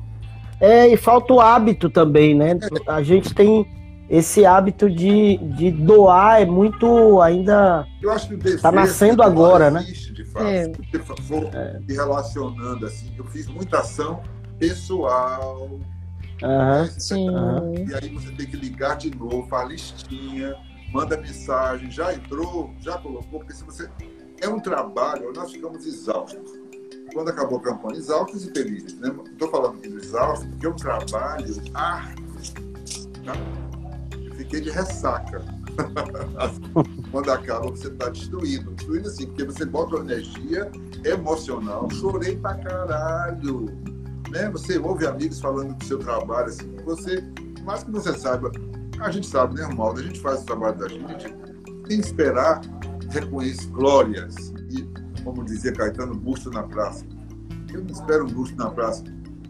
É, e falta o hábito também, né? É. A gente tem esse hábito de, de doar, é muito ainda. Eu acho que o Está nascendo agora, né? existe, né? De fato. É. Se você for é. relacionando assim, eu fiz muita ação pessoal. Uhum, sim. Uhum. E aí você tem que ligar de novo, a listinha, manda mensagem, já entrou, já colocou, porque se você é um trabalho, nós ficamos exaustos. Quando acabou a campanha, exaustos e felizes. Né? Estou falando aqui do exausto, porque é um trabalho árduo. Tá? Fiquei de ressaca. Quando acaba, você está destruído. Destruído assim, porque você bota uma energia emocional. Chorei pra caralho. Né? Você ouve amigos falando do seu trabalho, assim, você, mais que você saiba, a gente sabe, né, Romaldo? A gente faz o trabalho da gente sem esperar reconheço glórias e, como dizia Caetano, busto na praça. Eu não espero um busto na praça.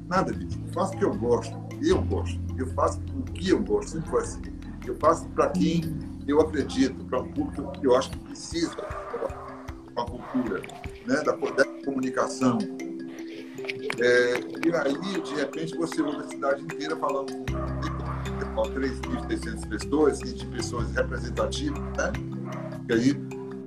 Nada disso. Faço o que eu gosto. Eu gosto. Eu faço o que eu gosto. Sempre foi assim. Eu faço para quem eu acredito, para um público que eu acho que precisa com a cultura, né? da, da comunicação. É, e aí, de repente, você ouve a cidade inteira falando com 3.600 pessoas e de pessoas representativas, né? Que aí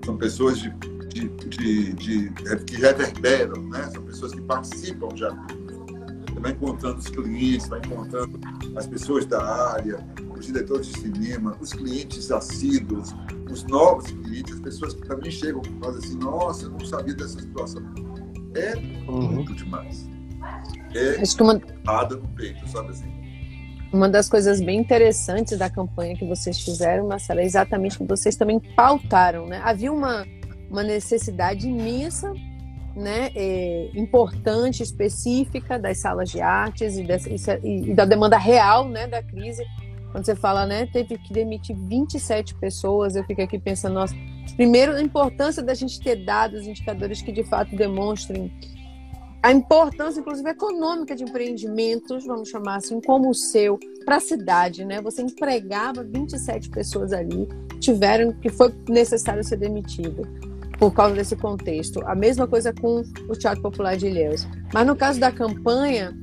são pessoas de, de, de, de, que reverberam, né? são pessoas que participam já. Você vai encontrando os clientes, vai encontrando as pessoas da área, os diretores de cinema, os clientes assíduos, os novos clientes, as pessoas que também chegam e fazem assim, nossa, eu não sabia dessa situação. É uhum. muito demais. É Acho que uma... no peito, sabe assim? Uma das coisas bem interessantes da campanha que vocês fizeram, Marcela, é exatamente que vocês também pautaram, né? Havia uma, uma necessidade imensa, né, é, importante, específica das salas de artes e, dessa, e, e da demanda real, né, da crise. Quando você fala, né, teve que demitir 27 pessoas, eu fico aqui pensando, nossa, primeiro a importância da gente ter dados, indicadores que de fato demonstrem a importância, inclusive, econômica de empreendimentos, vamos chamar assim, como o seu, para a cidade, né? Você empregava 27 pessoas ali, tiveram que foi necessário ser demitido por causa desse contexto. A mesma coisa com o Teatro Popular de Ilhéus. Mas no caso da campanha,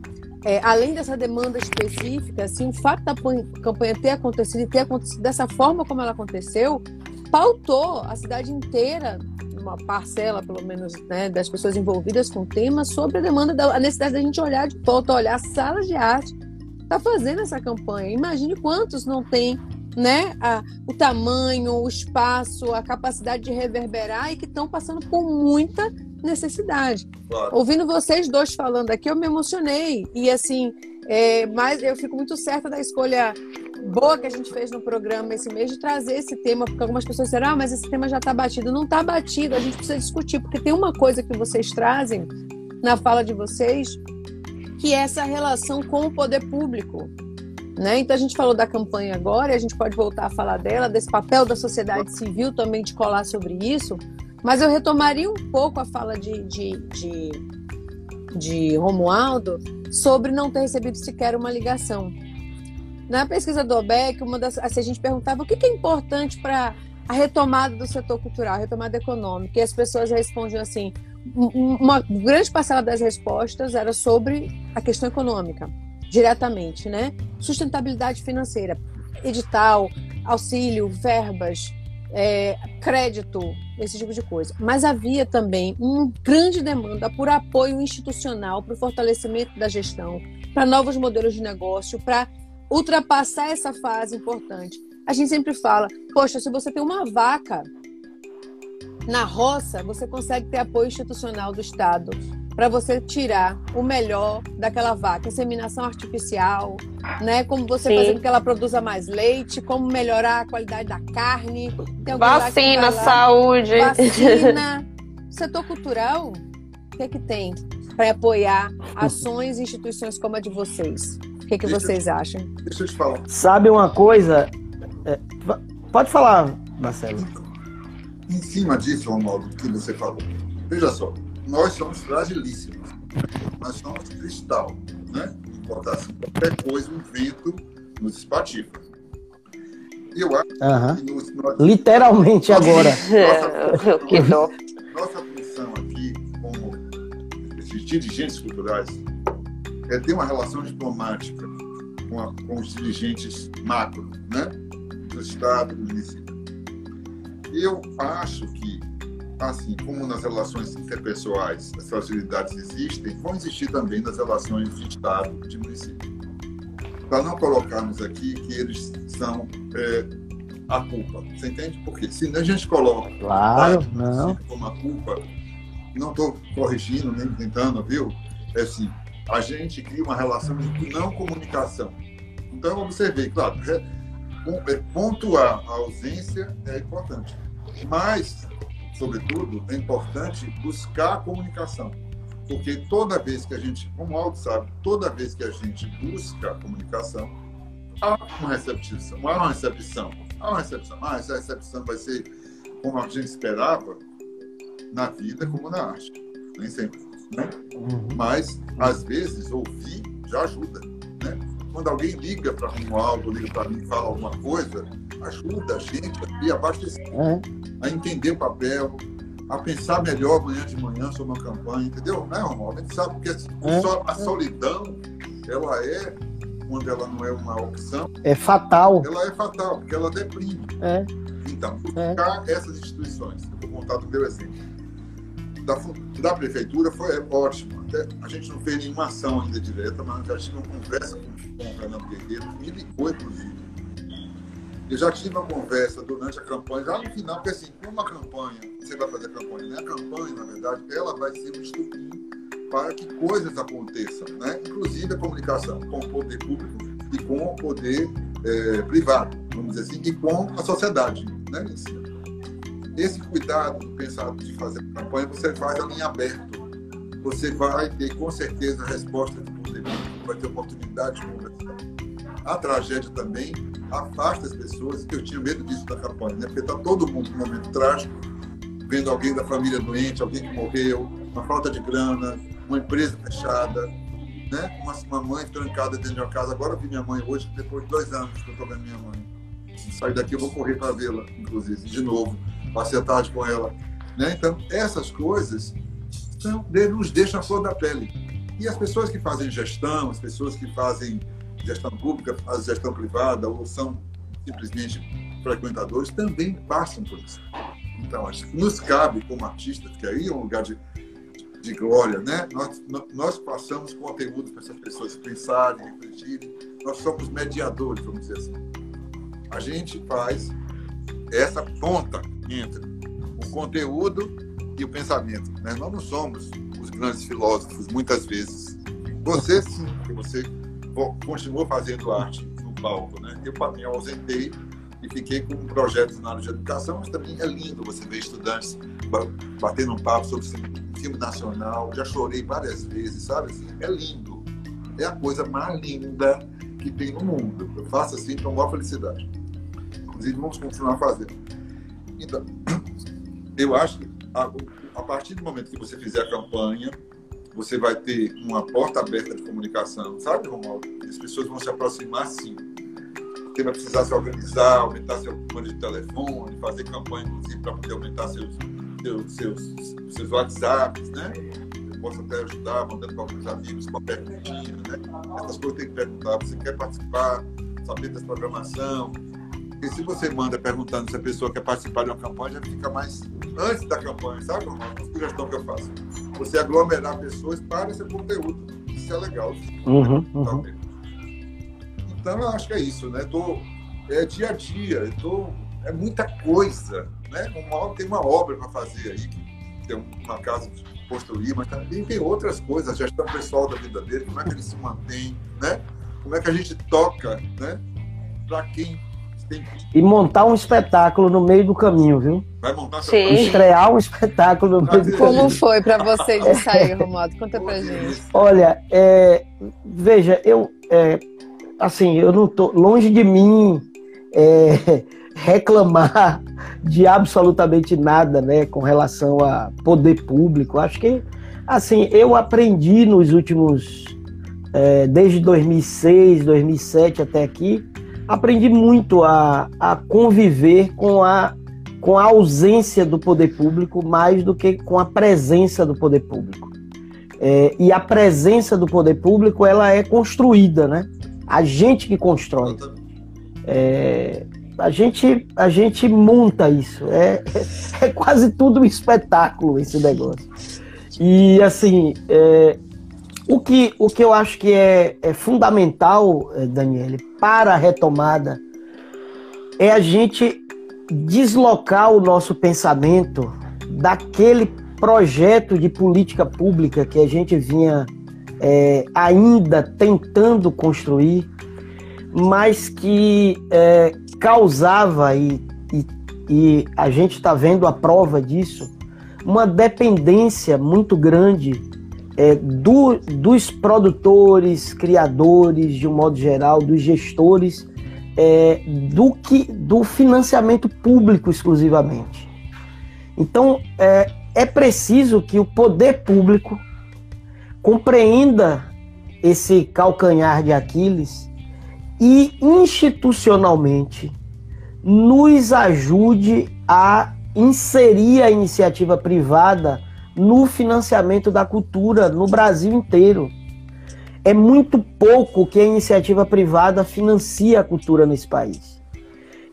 é, além dessa demanda específica, assim, o fato da campanha ter acontecido e ter acontecido dessa forma como ela aconteceu, pautou a cidade inteira uma parcela, pelo menos, né, das pessoas envolvidas com o tema sobre a demanda, da, a necessidade da gente olhar de volta, olhar salas de arte, está fazendo essa campanha. Imagine quantos não têm né, a, o tamanho, o espaço, a capacidade de reverberar e que estão passando por muita necessidade. Claro. Ouvindo vocês dois falando aqui, eu me emocionei. E assim, é, mas eu fico muito certa da escolha boa que a gente fez no programa esse mês de trazer esse tema, porque algumas pessoas disseram, ah, mas esse tema já está batido. Não está batido, a gente precisa discutir, porque tem uma coisa que vocês trazem na fala de vocês, que é essa relação com o poder público. Né? Então a gente falou da campanha agora, e a gente pode voltar a falar dela, desse papel da sociedade civil também de colar sobre isso, mas eu retomaria um pouco a fala de, de, de de Romualdo sobre não ter recebido sequer uma ligação. Na pesquisa do OBEC, uma das, assim, a gente perguntava o que, que é importante para a retomada do setor cultural, a retomada econômica, e as pessoas respondiam assim: uma grande parcela das respostas era sobre a questão econômica, diretamente, né? Sustentabilidade financeira, edital, auxílio, verbas, é, crédito, esse tipo de coisa. Mas havia também uma grande demanda por apoio institucional, para o fortalecimento da gestão, para novos modelos de negócio, para ultrapassar essa fase importante. A gente sempre fala, poxa, se você tem uma vaca na roça, você consegue ter apoio institucional do Estado para você tirar o melhor daquela vaca, inseminação artificial, né? Como você Sim. fazer com que ela produza mais leite, como melhorar a qualidade da carne. Vacina, saúde. Vacina. Setor cultural, o que é que tem para apoiar ações e instituições como a de vocês? O que, é que vocês eu, acham? Deixa eu te falar. Sabe uma coisa? É, pode falar, Marcelo. Em cima disso, Romualdo, que você falou. Veja só, nós somos fragilíssimos. Nós somos cristal, né? Botasse qualquer coisa, um vento nos espatifa. E eu acho uhum. que nos, nós, Literalmente nossa, agora. Nossa, que nossa, nossa função aqui, como esses dirigentes culturais, é ter uma relação diplomática com, a, com os dirigentes macro, né? Do Estado, do município. Eu acho que assim como nas relações interpessoais as fragilidades existem, vão existir também nas relações de Estado e de município. Para não colocarmos aqui que eles são é, a culpa. Você entende? Porque se a gente coloca claro, não. como a culpa, não estou corrigindo nem tentando, viu? É assim, a gente cria uma relação de não comunicação. Então, observei, claro, é, é, pontuar a ausência é importante. Mas sobretudo, é importante buscar a comunicação. Porque toda vez que a gente, como o Aldo sabe, toda vez que a gente busca a comunicação, há uma recepção, há uma recepção, há uma recepção. Ah, essa recepção vai ser como a gente esperava na vida como na arte. Nem sempre. Né? Uhum. Mas, às vezes, ouvir já ajuda. Né? Quando alguém liga para Romualdo, liga para mim fala alguma coisa, ajuda a gente a abastecer. Uhum a entender o papel, a pensar melhor amanhã de manhã sobre uma campanha, entendeu? Né, Romualdo? A gente sabe porque é, a solidão, ela é, quando ela não é uma opção... É fatal. Ela é fatal, porque ela deprime. É. Então, buscar é. essas instituições, eu vou contar do meu exemplo. Da, da prefeitura foi ótimo. Até, a gente não fez nenhuma ação ainda direta, mas já tive uma conversa com, o Fernando Guerreiro, me ligou, inclusive, eu já tive uma conversa durante a campanha, já no final, porque assim, uma campanha, você vai fazer a campanha, né? A campanha, na verdade, ela vai ser um estupim para que coisas aconteçam, né? Inclusive a comunicação com o poder público e com o poder é, privado, vamos dizer assim, e com a sociedade, né? Esse cuidado do pensado de fazer a campanha, você faz a linha aberta. Você vai ter, com certeza, a resposta do poder público, vai ter oportunidade de conversar. A tragédia também afasta as pessoas, eu tinha medo disso da campanha, né? porque está todo mundo num momento trágico, vendo alguém da família doente, alguém que morreu, uma falta de grana, uma empresa fechada, né? uma, uma mãe trancada dentro de uma casa. Agora eu vi minha mãe hoje, depois de dois anos que eu estou vendo minha mãe. Se sair daqui, eu vou correr para vê-la, inclusive, de novo. Tarde com ela. Né? Então, essas coisas são, nos deixam a flor da pele. E as pessoas que fazem gestão, as pessoas que fazem gestão pública, fazem gestão privada ou são simplesmente frequentadores, também passam por isso. Então, acho que nos cabe, como artistas, que aí é um lugar de, de glória, né? Nós, nós passamos conteúdo para essas pessoas pensarem, refletirem. Nós somos mediadores, vamos dizer assim. A gente faz essa ponta entre o conteúdo e o pensamento. Né? Nós não somos os grandes filósofos, muitas vezes. Você sim, porque você continuou fazendo arte no palco, né? Eu me ausentei e fiquei com projetos na área de educação, mas também é lindo você ver estudantes batendo um papo sobre filme nacional. Já chorei várias vezes, sabe? É lindo. É a coisa mais linda que tem no mundo. Eu faço assim com maior felicidade. Inclusive, vamos continuar fazendo. Então, eu acho que a, a partir do momento que você fizer a campanha, você vai ter uma porta aberta de comunicação, sabe, Romualdo? As pessoas vão se aproximar sim. Você vai precisar se organizar, aumentar seu número de telefone, fazer campanha, inclusive, para poder aumentar seus, seus, seus, seus WhatsApps, né? Eu posso até ajudar, mandando para alguns amigos, uma perguntinha, né? Essas coisas tem que perguntar. Você quer participar, saber dessa programação? Porque se você manda perguntando se a pessoa quer participar de uma campanha, já fica mais antes da campanha, sabe? Uma sugestão que eu faço. Você aglomerar pessoas para esse conteúdo. Isso é legal. Uhum, uhum. Então, eu acho que é isso, né? Tô, é dia a dia, tô, é muita coisa, né? Uma, tem uma obra para fazer aí, tem uma casa construir, mas também tem outras coisas, a gestão pessoal da vida dele, como é que ele se mantém, né? Como é que a gente toca, né? Para quem e montar um espetáculo no meio do caminho, viu? Vai montar Sim. Estrear um espetáculo no meio do Como caminho. foi para você de sair, Romualdo? Conta pra gente. Olha, é, veja, eu é, assim, eu não tô longe de mim é, reclamar de absolutamente nada, né, com relação a poder público. Acho que assim, eu aprendi nos últimos é, desde 2006, 2007 até aqui, aprendi muito a, a conviver com a, com a ausência do poder público mais do que com a presença do poder público. É, e a presença do poder público ela é construída, né? A gente que constrói. É, a gente a gente monta isso. É, é, quase tudo um espetáculo esse negócio. E assim, é, o que, o que eu acho que é, é fundamental, eh, Daniele, para a retomada é a gente deslocar o nosso pensamento daquele projeto de política pública que a gente vinha é, ainda tentando construir, mas que é, causava, e, e, e a gente está vendo a prova disso, uma dependência muito grande é, do, dos produtores, criadores, de um modo geral, dos gestores, é, do, que, do financiamento público exclusivamente. Então, é, é preciso que o poder público compreenda esse calcanhar de Aquiles e institucionalmente nos ajude a inserir a iniciativa privada no financiamento da cultura no Brasil inteiro. É muito pouco que a iniciativa privada financia a cultura nesse país.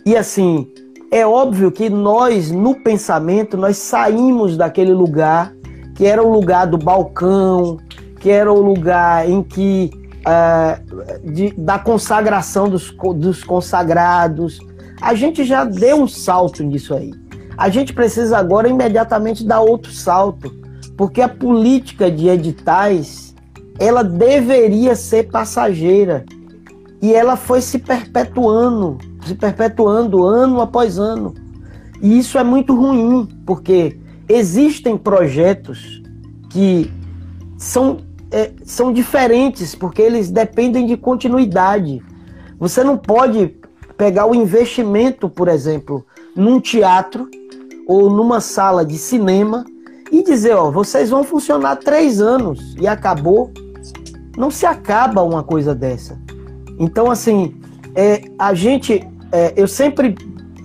E assim, é óbvio que nós, no pensamento, nós saímos daquele lugar que era o lugar do balcão, que era o lugar em que uh, de, da consagração dos, dos consagrados. A gente já deu um salto nisso aí. A gente precisa agora imediatamente dar outro salto, porque a política de editais ela deveria ser passageira e ela foi se perpetuando, se perpetuando ano após ano. E isso é muito ruim, porque existem projetos que são, é, são diferentes, porque eles dependem de continuidade. Você não pode pegar o investimento, por exemplo, num teatro ou numa sala de cinema e dizer, ó, vocês vão funcionar três anos e acabou. Não se acaba uma coisa dessa. Então, assim, é, a gente, é, eu sempre,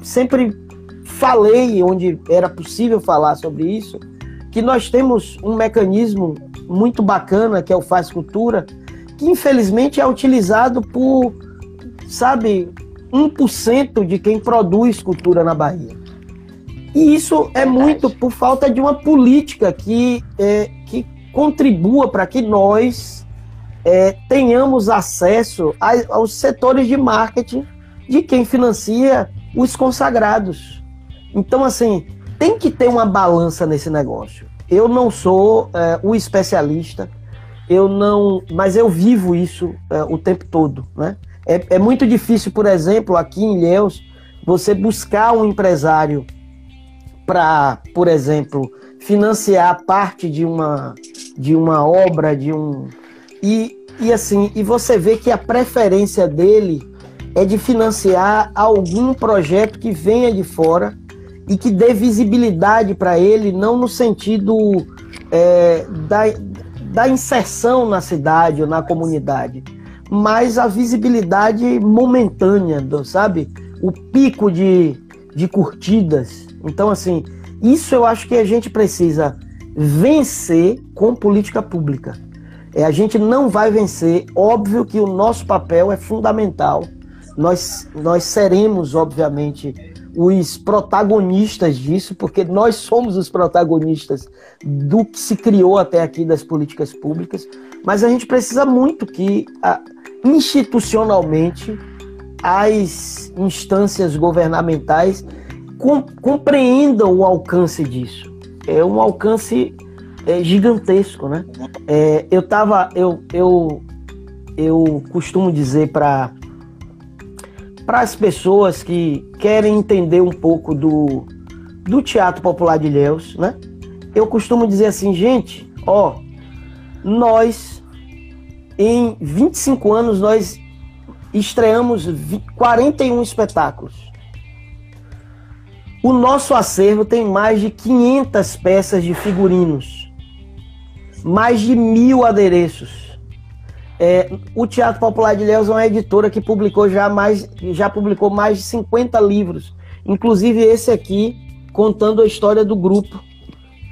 sempre falei onde era possível falar sobre isso, que nós temos um mecanismo muito bacana que é o Faz Cultura, que infelizmente é utilizado por, sabe, 1% de quem produz cultura na Bahia. E isso é muito por falta de uma política que, é, que contribua para que nós é, tenhamos acesso a, aos setores de marketing de quem financia os consagrados. Então, assim, tem que ter uma balança nesse negócio. Eu não sou é, o especialista, eu não, mas eu vivo isso é, o tempo todo, né? É, é muito difícil, por exemplo, aqui em Ilhéus, você buscar um empresário para, por exemplo, financiar parte de uma, de uma obra, de um. E, e assim, e você vê que a preferência dele é de financiar algum projeto que venha de fora e que dê visibilidade para ele, não no sentido é, da, da inserção na cidade ou na comunidade, mas a visibilidade momentânea, sabe? O pico de, de curtidas. Então, assim, isso eu acho que a gente precisa vencer com política pública. É, a gente não vai vencer, óbvio que o nosso papel é fundamental. Nós, nós seremos, obviamente, os protagonistas disso, porque nós somos os protagonistas do que se criou até aqui das políticas públicas, mas a gente precisa muito que institucionalmente as instâncias governamentais compreendam o alcance disso. É um alcance é, gigantesco, né? É, eu tava, eu, eu, eu costumo dizer para para as pessoas que querem entender um pouco do, do teatro popular de Ilhéus, né? Eu costumo dizer assim, gente, ó, nós em 25 anos nós estreamos 41 espetáculos. O nosso acervo tem mais de 500 peças de figurinos, mais de mil adereços. É, o Teatro Popular de Ilhéus é uma editora que publicou já mais, já publicou mais de 50 livros, inclusive esse aqui contando a história do grupo,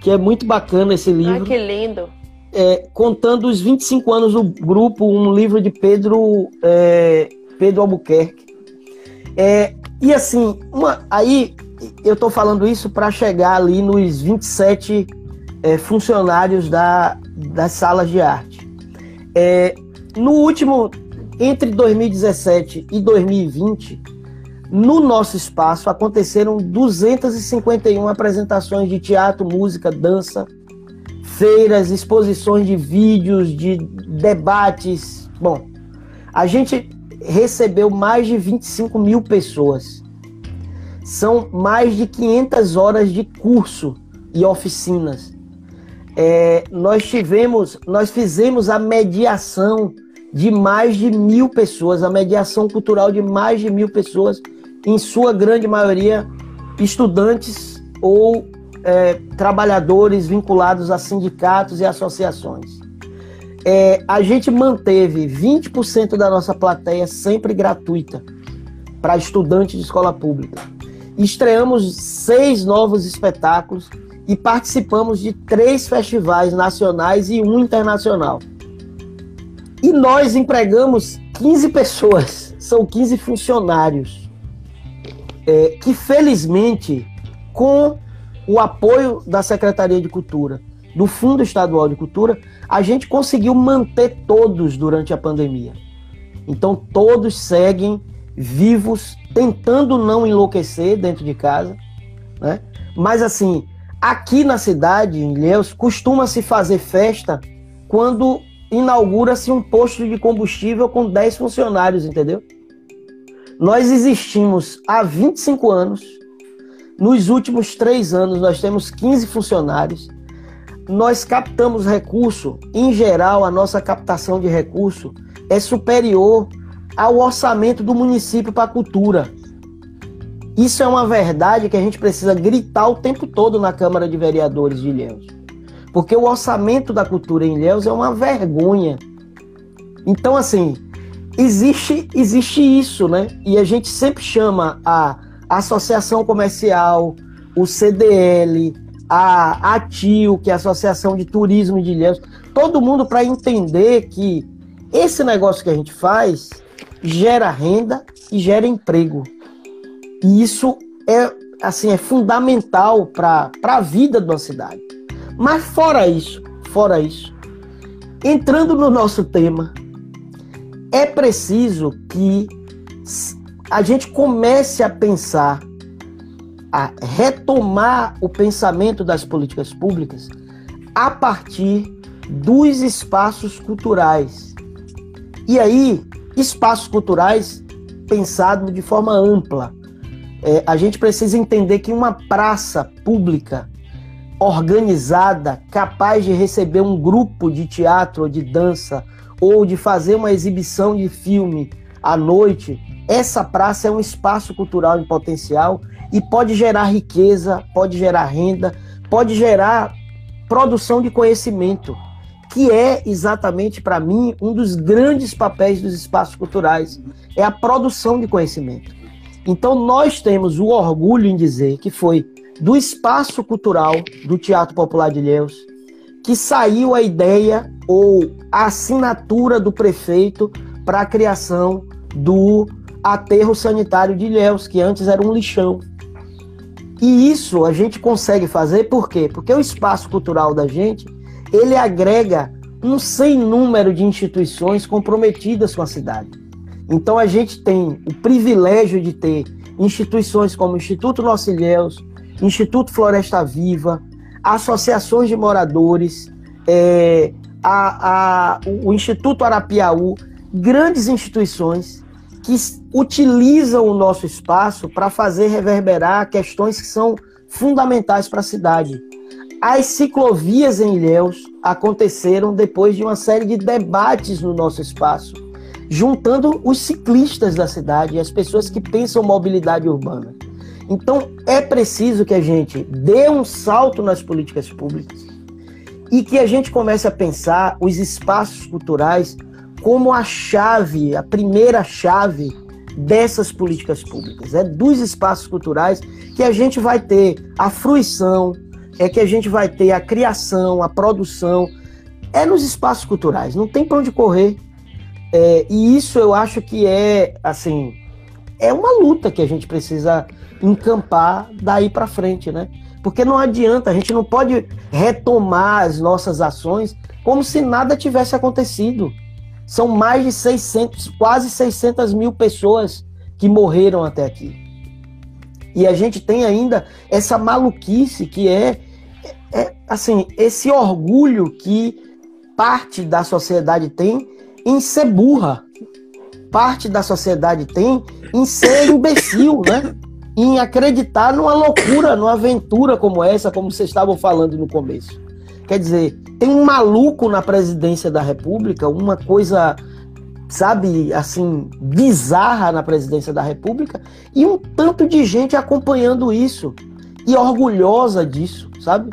que é muito bacana esse livro. Ah, que lindo! É, contando os 25 anos do grupo, um livro de Pedro é, Pedro Albuquerque. É, e assim, uma, aí eu estou falando isso para chegar ali nos 27 é, funcionários da, das salas de arte. É, no último, entre 2017 e 2020, no nosso espaço aconteceram 251 apresentações de teatro, música, dança, feiras, exposições de vídeos, de debates. Bom, a gente recebeu mais de 25 mil pessoas são mais de 500 horas de curso e oficinas. É, nós tivemos, nós fizemos a mediação de mais de mil pessoas, a mediação cultural de mais de mil pessoas, em sua grande maioria estudantes ou é, trabalhadores vinculados a sindicatos e associações. É, a gente manteve 20% da nossa plateia sempre gratuita para estudantes de escola pública estreamos seis novos espetáculos e participamos de três festivais nacionais e um internacional. E nós empregamos 15 pessoas, são 15 funcionários, é, que felizmente, com o apoio da Secretaria de Cultura, do Fundo Estadual de Cultura, a gente conseguiu manter todos durante a pandemia. Então, todos seguem vivos, tentando não enlouquecer dentro de casa, né? Mas assim, aqui na cidade, em Ilhéus, costuma-se fazer festa quando inaugura-se um posto de combustível com 10 funcionários, entendeu? Nós existimos há 25 anos. Nos últimos três anos, nós temos 15 funcionários. Nós captamos recurso, em geral, a nossa captação de recurso é superior ao orçamento do município para a cultura. Isso é uma verdade que a gente precisa gritar o tempo todo na Câmara de Vereadores de Ilhéus. Porque o orçamento da cultura em Ilhéus é uma vergonha. Então, assim, existe, existe isso, né? E a gente sempre chama a Associação Comercial, o CDL, a ATIO, que é a Associação de Turismo de Ilhéus, todo mundo para entender que esse negócio que a gente faz gera renda e gera emprego. E isso é assim é fundamental para a vida de uma cidade. Mas fora isso, fora isso, entrando no nosso tema, é preciso que a gente comece a pensar, a retomar o pensamento das políticas públicas a partir dos espaços culturais. E aí, espaços culturais pensado de forma ampla. É, a gente precisa entender que uma praça pública organizada, capaz de receber um grupo de teatro ou de dança, ou de fazer uma exibição de filme à noite, essa praça é um espaço cultural em potencial e pode gerar riqueza, pode gerar renda, pode gerar produção de conhecimento. Que é exatamente para mim um dos grandes papéis dos espaços culturais, é a produção de conhecimento. Então nós temos o orgulho em dizer que foi do espaço cultural do Teatro Popular de Ilhéus que saiu a ideia ou a assinatura do prefeito para a criação do aterro sanitário de Ilhéus, que antes era um lixão. E isso a gente consegue fazer por quê? Porque o espaço cultural da gente, ele agrega um sem número de instituições comprometidas com a cidade. Então a gente tem o privilégio de ter instituições como o Instituto Nosso Ilhéus, Instituto Floresta Viva, associações de moradores, é, a, a, o Instituto Arapiaú, grandes instituições que utilizam o nosso espaço para fazer reverberar questões que são fundamentais para a cidade. As ciclovias em Ilhéus aconteceram depois de uma série de debates no nosso espaço, juntando os ciclistas da cidade e as pessoas que pensam mobilidade urbana. Então, é preciso que a gente dê um salto nas políticas públicas e que a gente comece a pensar os espaços culturais como a chave, a primeira chave dessas políticas públicas. É dos espaços culturais que a gente vai ter a fruição, é que a gente vai ter a criação, a produção. É nos espaços culturais, não tem para onde correr. É, e isso eu acho que é, assim, é uma luta que a gente precisa encampar daí para frente, né? Porque não adianta, a gente não pode retomar as nossas ações como se nada tivesse acontecido. São mais de 600, quase 600 mil pessoas que morreram até aqui. E a gente tem ainda essa maluquice que é, é assim, esse orgulho que parte da sociedade tem em ser burra. Parte da sociedade tem em ser imbecil, né? Em acreditar numa loucura, numa aventura como essa, como vocês estavam falando no começo. Quer dizer, tem um maluco na presidência da República, uma coisa, sabe, assim, bizarra na presidência da República, e um tanto de gente acompanhando isso e orgulhosa disso, sabe?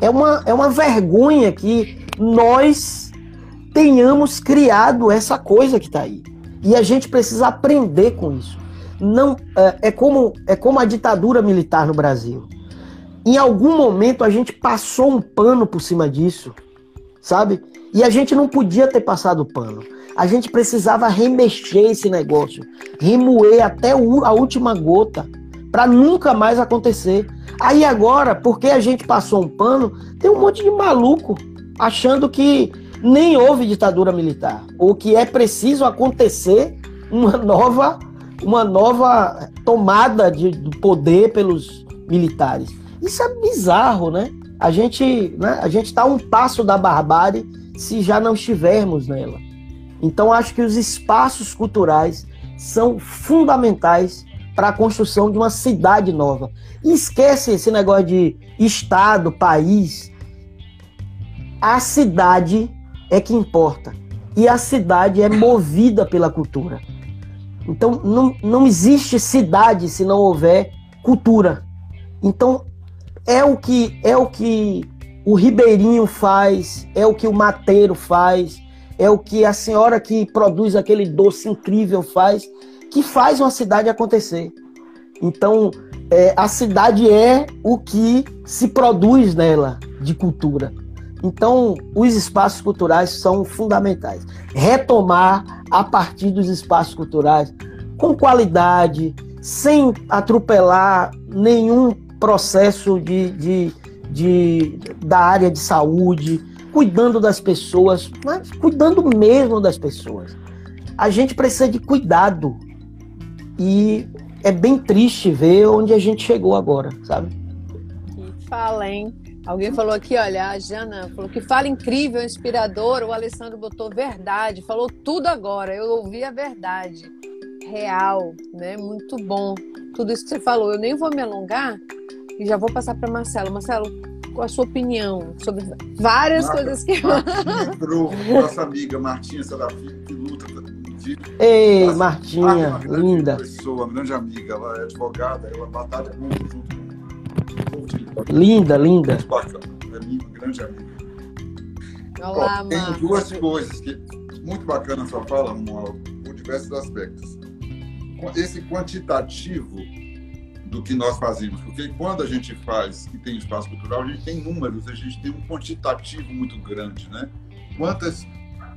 É uma, é uma vergonha que nós tenhamos criado essa coisa que está aí. E a gente precisa aprender com isso. Não é, é como é como a ditadura militar no Brasil em algum momento a gente passou um pano por cima disso, sabe? E a gente não podia ter passado o pano. A gente precisava remexer esse negócio, remoer até a última gota, para nunca mais acontecer. Aí agora, porque a gente passou um pano, tem um monte de maluco achando que nem houve ditadura militar, ou que é preciso acontecer uma nova, uma nova tomada de, poder pelos militares. Isso é bizarro, né? A gente né, a gente está um passo da barbárie se já não estivermos nela. Então acho que os espaços culturais são fundamentais para a construção de uma cidade nova. Esquece esse negócio de estado, país. A cidade é que importa. E a cidade é movida pela cultura. Então não, não existe cidade se não houver cultura. Então é o que é o que o Ribeirinho faz, é o que o Mateiro faz, é o que a senhora que produz aquele doce incrível faz, que faz uma cidade acontecer. Então, é, a cidade é o que se produz nela de cultura. Então, os espaços culturais são fundamentais. Retomar a partir dos espaços culturais com qualidade, sem atropelar nenhum processo de, de, de, da área de saúde, cuidando das pessoas, mas cuidando mesmo das pessoas. A gente precisa de cuidado. E é bem triste ver onde a gente chegou agora, sabe? Que fala, hein? Alguém falou aqui, olha, a Jana falou que fala incrível, inspirador. O Alessandro botou verdade, falou tudo agora. Eu ouvi a verdade real, né? Muito bom. Tudo isso que você falou. Eu nem vou me alongar, e já vou passar para Marcelo. Marcelo, a sua opinião sobre várias Marca, coisas que. Martinha Pro, nossa amiga Martinha Serafim, que luta. De... Ei, nossa, Martinha, uma linda. pessoa, uma grande amiga, ela é advogada, ela batalha muito junto com Linda, linda. É amiga, grande amiga. Olá, Tem Marcos. duas coisas que muito bacana a sua fala, Romualdo, por diversos aspectos. Esse quantitativo do que nós fazemos, porque quando a gente faz e tem espaço cultural, a gente tem números, a gente tem um quantitativo muito grande, né? Quantas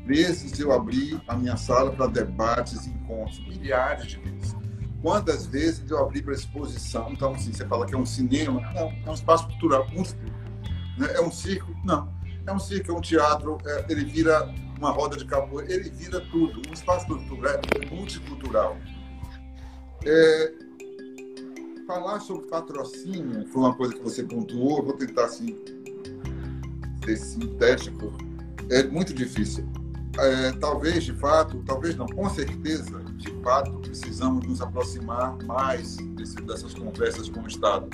vezes eu abri a minha sala para debates, encontros, milhares de vezes. Quantas vezes eu abri para exposição? Então, assim, você fala que é um cinema? Não, é um espaço cultural. músico, né? É um circo? Não. É um circo, é um teatro, é, ele vira uma roda de capoeira, ele vira tudo. Um espaço cultural é multicultural. É, falar sobre patrocínio foi uma coisa que você pontuou, eu vou tentar assim, ser sintético. É muito difícil. É, talvez, de fato, talvez não, com certeza, de fato, precisamos nos aproximar mais desse, dessas conversas com o Estado.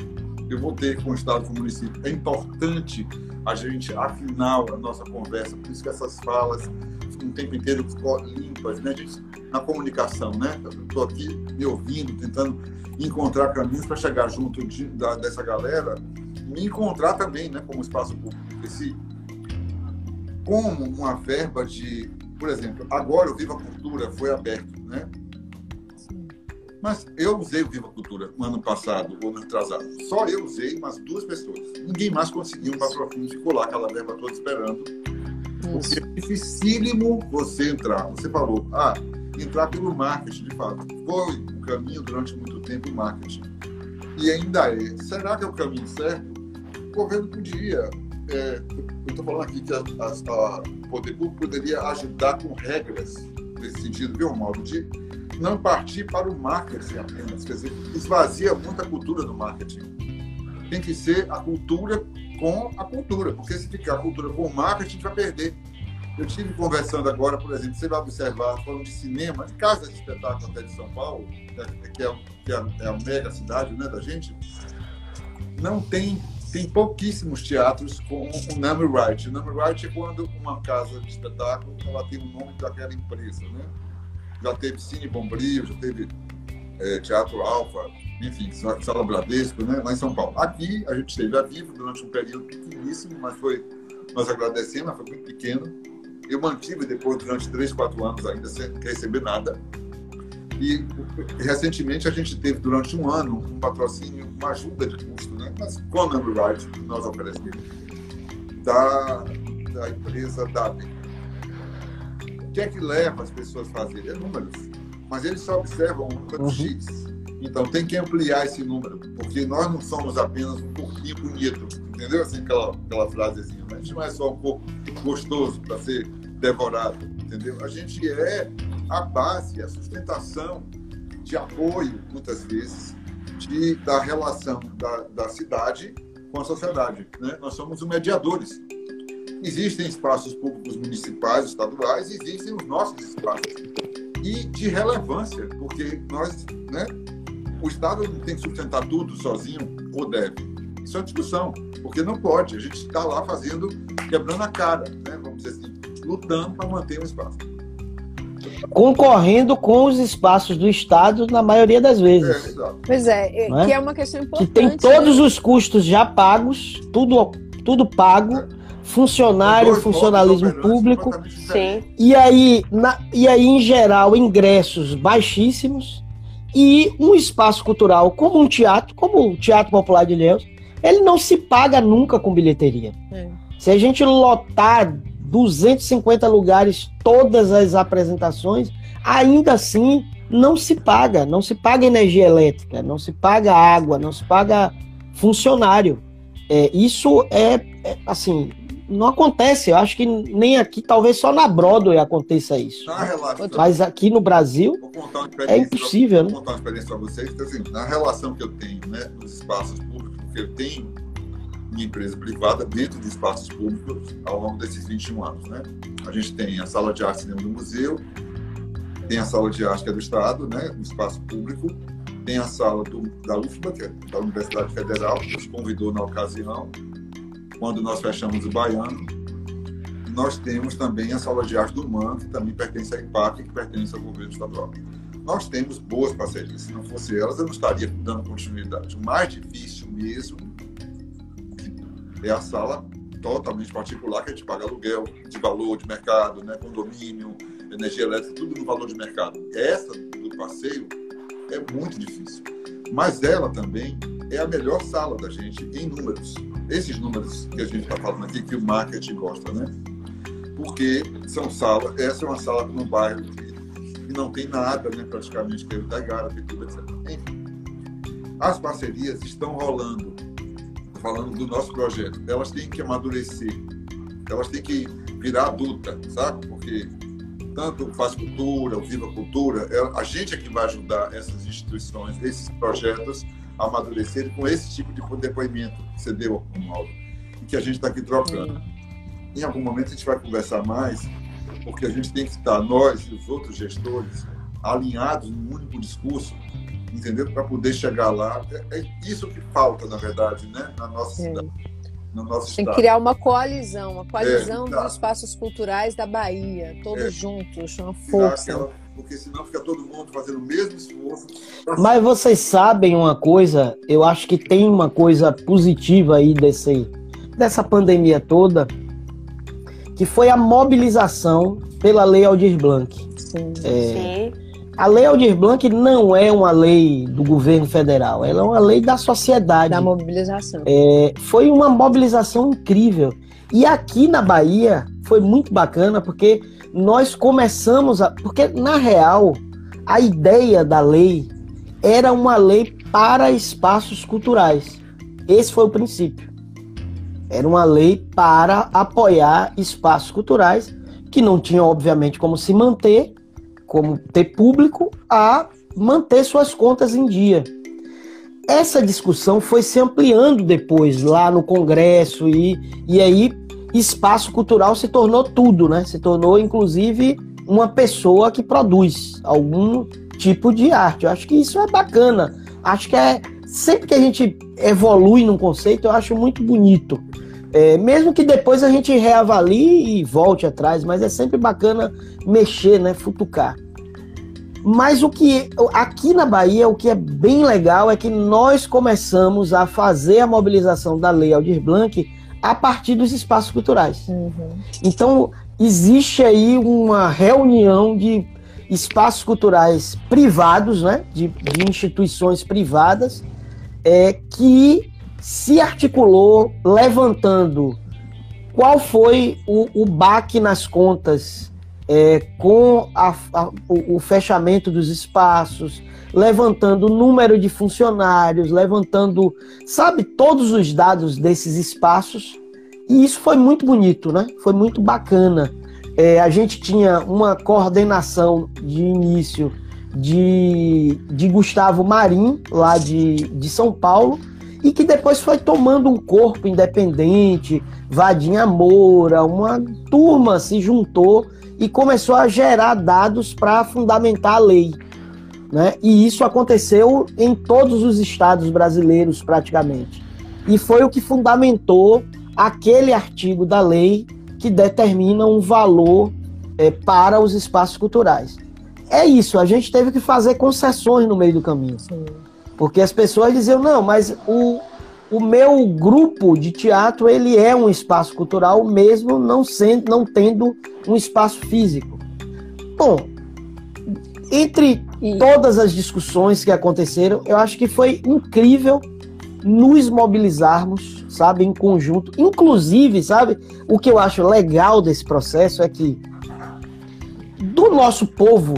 Eu vou ter com o Estado, com o município. É importante a gente afinar a nossa conversa, por isso que essas falas o tempo inteiro limpas, né? Gente, na comunicação, né? Estou aqui me ouvindo, tentando encontrar caminhos para chegar junto de, da, dessa galera, me encontrar também, né? Como espaço público. Esse, como uma verba de, por exemplo, agora o Viva Cultura foi aberto, né? Mas eu usei o Viva Cultura no ano passado, ou ano atrasado. Só eu usei, mas duas pessoas. Ninguém mais conseguiu um patrocínio, ficou lá aquela verba toda esperando. Porque é dificílimo você entrar. Você falou, ah, entrar pelo marketing, de fato. Foi o caminho durante muito tempo o marketing. E ainda é. Será que é o caminho certo? O governo podia. É, eu estou falando aqui que o poder público poderia ajudar com regras nesse sentido, viu, Mauro? De não partir para o marketing apenas. Quer dizer, esvazia muita cultura do marketing. Tem que ser a cultura com a cultura, porque se ficar a cultura com o a gente vai perder. Eu estive conversando agora, por exemplo, você vai observar, falando de cinema, de casa de espetáculo até de São Paulo, que é, que é, é a mega cidade né, da gente, não tem, tem pouquíssimos teatros com o name right. O name right é quando uma casa de espetáculo ela tem o nome daquela empresa, né? Já teve Cine Bombril, já teve é, Teatro Alfa, enfim, Sala Bradesco, né, lá em São Paulo. Aqui a gente esteve a vivo durante um período pequeníssimo, mas foi, nós agradecemos, foi muito pequeno. Eu mantive depois, durante três, quatro anos ainda, sem receber nada. E recentemente a gente teve, durante um ano, um patrocínio, uma ajuda de custo, né, mas com a Number Right, que nós oferecemos, da, da empresa DAB. O que é que leva as pessoas a fazerem? É números. Mas eles só observam um número uhum. X. Então tem que ampliar esse número, porque nós não somos apenas um corpinho bonito, entendeu? Assim, aquela, aquela frasezinha. A gente não é só um corpo gostoso para ser devorado, entendeu? A gente é a base, a sustentação de apoio, muitas vezes, de, da relação da, da cidade com a sociedade. Né? Nós somos os mediadores. Existem espaços públicos municipais, estaduais, existem os nossos espaços. E de relevância, porque nós, né, o Estado não tem que sustentar tudo sozinho ou deve. Isso é uma discussão, porque não pode. A gente está lá fazendo, quebrando a cara, né? vamos dizer assim, lutando para manter o espaço. Concorrendo com os espaços do Estado na maioria das vezes. É, pois é, é, que é uma questão importante. Que tem todos né? os custos já pagos, tudo, tudo pago. É funcionário, funcionalismo público. Sim. E aí, na, e aí, em geral, ingressos baixíssimos e um espaço cultural como um teatro, como o Teatro Popular de Ilhéus, ele não se paga nunca com bilheteria. É. Se a gente lotar 250 lugares, todas as apresentações, ainda assim não se paga, não se paga energia elétrica, não se paga água, não se paga funcionário. É, isso é, é, assim, não acontece. Eu acho que nem aqui, talvez só na Broadway aconteça isso. Na relação, Mas aqui no Brasil é impossível, né? Vou contar uma experiência para vocês. Então, assim, na relação que eu tenho né, nos espaços públicos, porque eu tenho minha empresa privada dentro de espaços públicos ao longo desses 21 anos. Né? A gente tem a sala de arte dentro do museu, tem a sala de arte que é do Estado, né, no espaço público, tem a sala do, da UFBA, que é da Universidade Federal, que nos convidou na ocasião, quando nós fechamos o Baiano, nós temos também a sala de arte do MAN, que também pertence à IPAC, que pertence ao governo estadual. Nós temos boas parcerias. Se não fosse elas, eu não estaria dando continuidade. O mais difícil mesmo é a sala totalmente particular, que a gente paga aluguel de valor de mercado, né? condomínio, energia elétrica, tudo no valor de mercado. Essa do passeio é muito difícil. Mas ela também é a melhor sala da gente em números. Esses números que a gente está falando aqui, que o marketing gosta, né? Porque são salas, essa é uma sala num bairro que, não tem nada, né? Praticamente, que é da Gara, tudo, etc. Enfim, as parcerias estão rolando. Falando do nosso projeto, elas têm que amadurecer, elas têm que virar adulta, sabe? Porque tanto o Faz Cultura, o Viva Cultura, a gente é que vai ajudar essas instituições, esses projetos a amadurecerem com esse tipo de depoimento que você deu, Romualdo, e que a gente está aqui trocando. Em algum momento a gente vai conversar mais, porque a gente tem que estar, nós e os outros gestores, alinhados num único discurso, entendeu? Para poder chegar lá. É, é, isso que falta, na verdade, né? na nossa cidade. No nosso Tem que criar uma coalizão, uma coalizão é, dos espaços culturais da Bahia, todos é, juntos, uma força. Aquela, porque senão fica todo mundo fazendo o mesmo esforço. Mas vocês sabem uma coisa, eu acho que tem uma coisa positiva aí desse, dessa pandemia toda, que foi a mobilização pela Lei Aldir Blanc. Sim. É, Sim. A Lei Aldir Blanc não é uma lei do governo federal, ela é uma lei da sociedade. Da mobilização. É, foi uma mobilização incrível. E aqui na Bahia foi muito bacana porque nós começamos a. Porque, na real, a ideia da lei era uma lei para espaços culturais. Esse foi o princípio. Era uma lei para apoiar espaços culturais que não tinham, obviamente, como se manter, como ter público, a manter suas contas em dia. Essa discussão foi se ampliando depois, lá no Congresso, e, e aí espaço cultural se tornou tudo, né? Se tornou, inclusive, uma pessoa que produz algum tipo de arte. Eu acho que isso é bacana. Acho que é. Sempre que a gente evolui num conceito, eu acho muito bonito. É, mesmo que depois a gente reavalie e volte atrás, mas é sempre bacana mexer, né? Futucar. Mas o que aqui na Bahia, o que é bem legal é que nós começamos a fazer a mobilização da Lei Aldir Blanc a partir dos espaços culturais. Uhum. Então, existe aí uma reunião de espaços culturais privados, né, de, de instituições privadas, é, que se articulou levantando qual foi o, o baque nas contas é, com a, a, o, o, fechamento dos espaços, levantando o número de funcionários, levantando, sabe, todos os dados desses espaços. E isso foi muito bonito, né? Foi muito bacana. É, a gente tinha uma coordenação de início de, de Gustavo Marim, lá de, de São Paulo, e que depois foi tomando um corpo independente, Vadinha Moura, uma turma se juntou e começou a gerar dados para fundamentar a lei. Né? E isso aconteceu em todos os estados brasileiros, praticamente. E foi o que fundamentou aquele artigo da lei que determina um valor é, para os espaços culturais. É isso, a gente teve que fazer concessões no meio do caminho. Sim. Porque as pessoas diziam, não, mas o, o meu grupo de teatro ele é um espaço cultural mesmo não sendo não tendo um espaço físico. Bom, entre todas as discussões que aconteceram, eu acho que foi incrível nos mobilizarmos, sabe, em conjunto. Inclusive, sabe, o que eu acho legal desse processo é que do nosso povo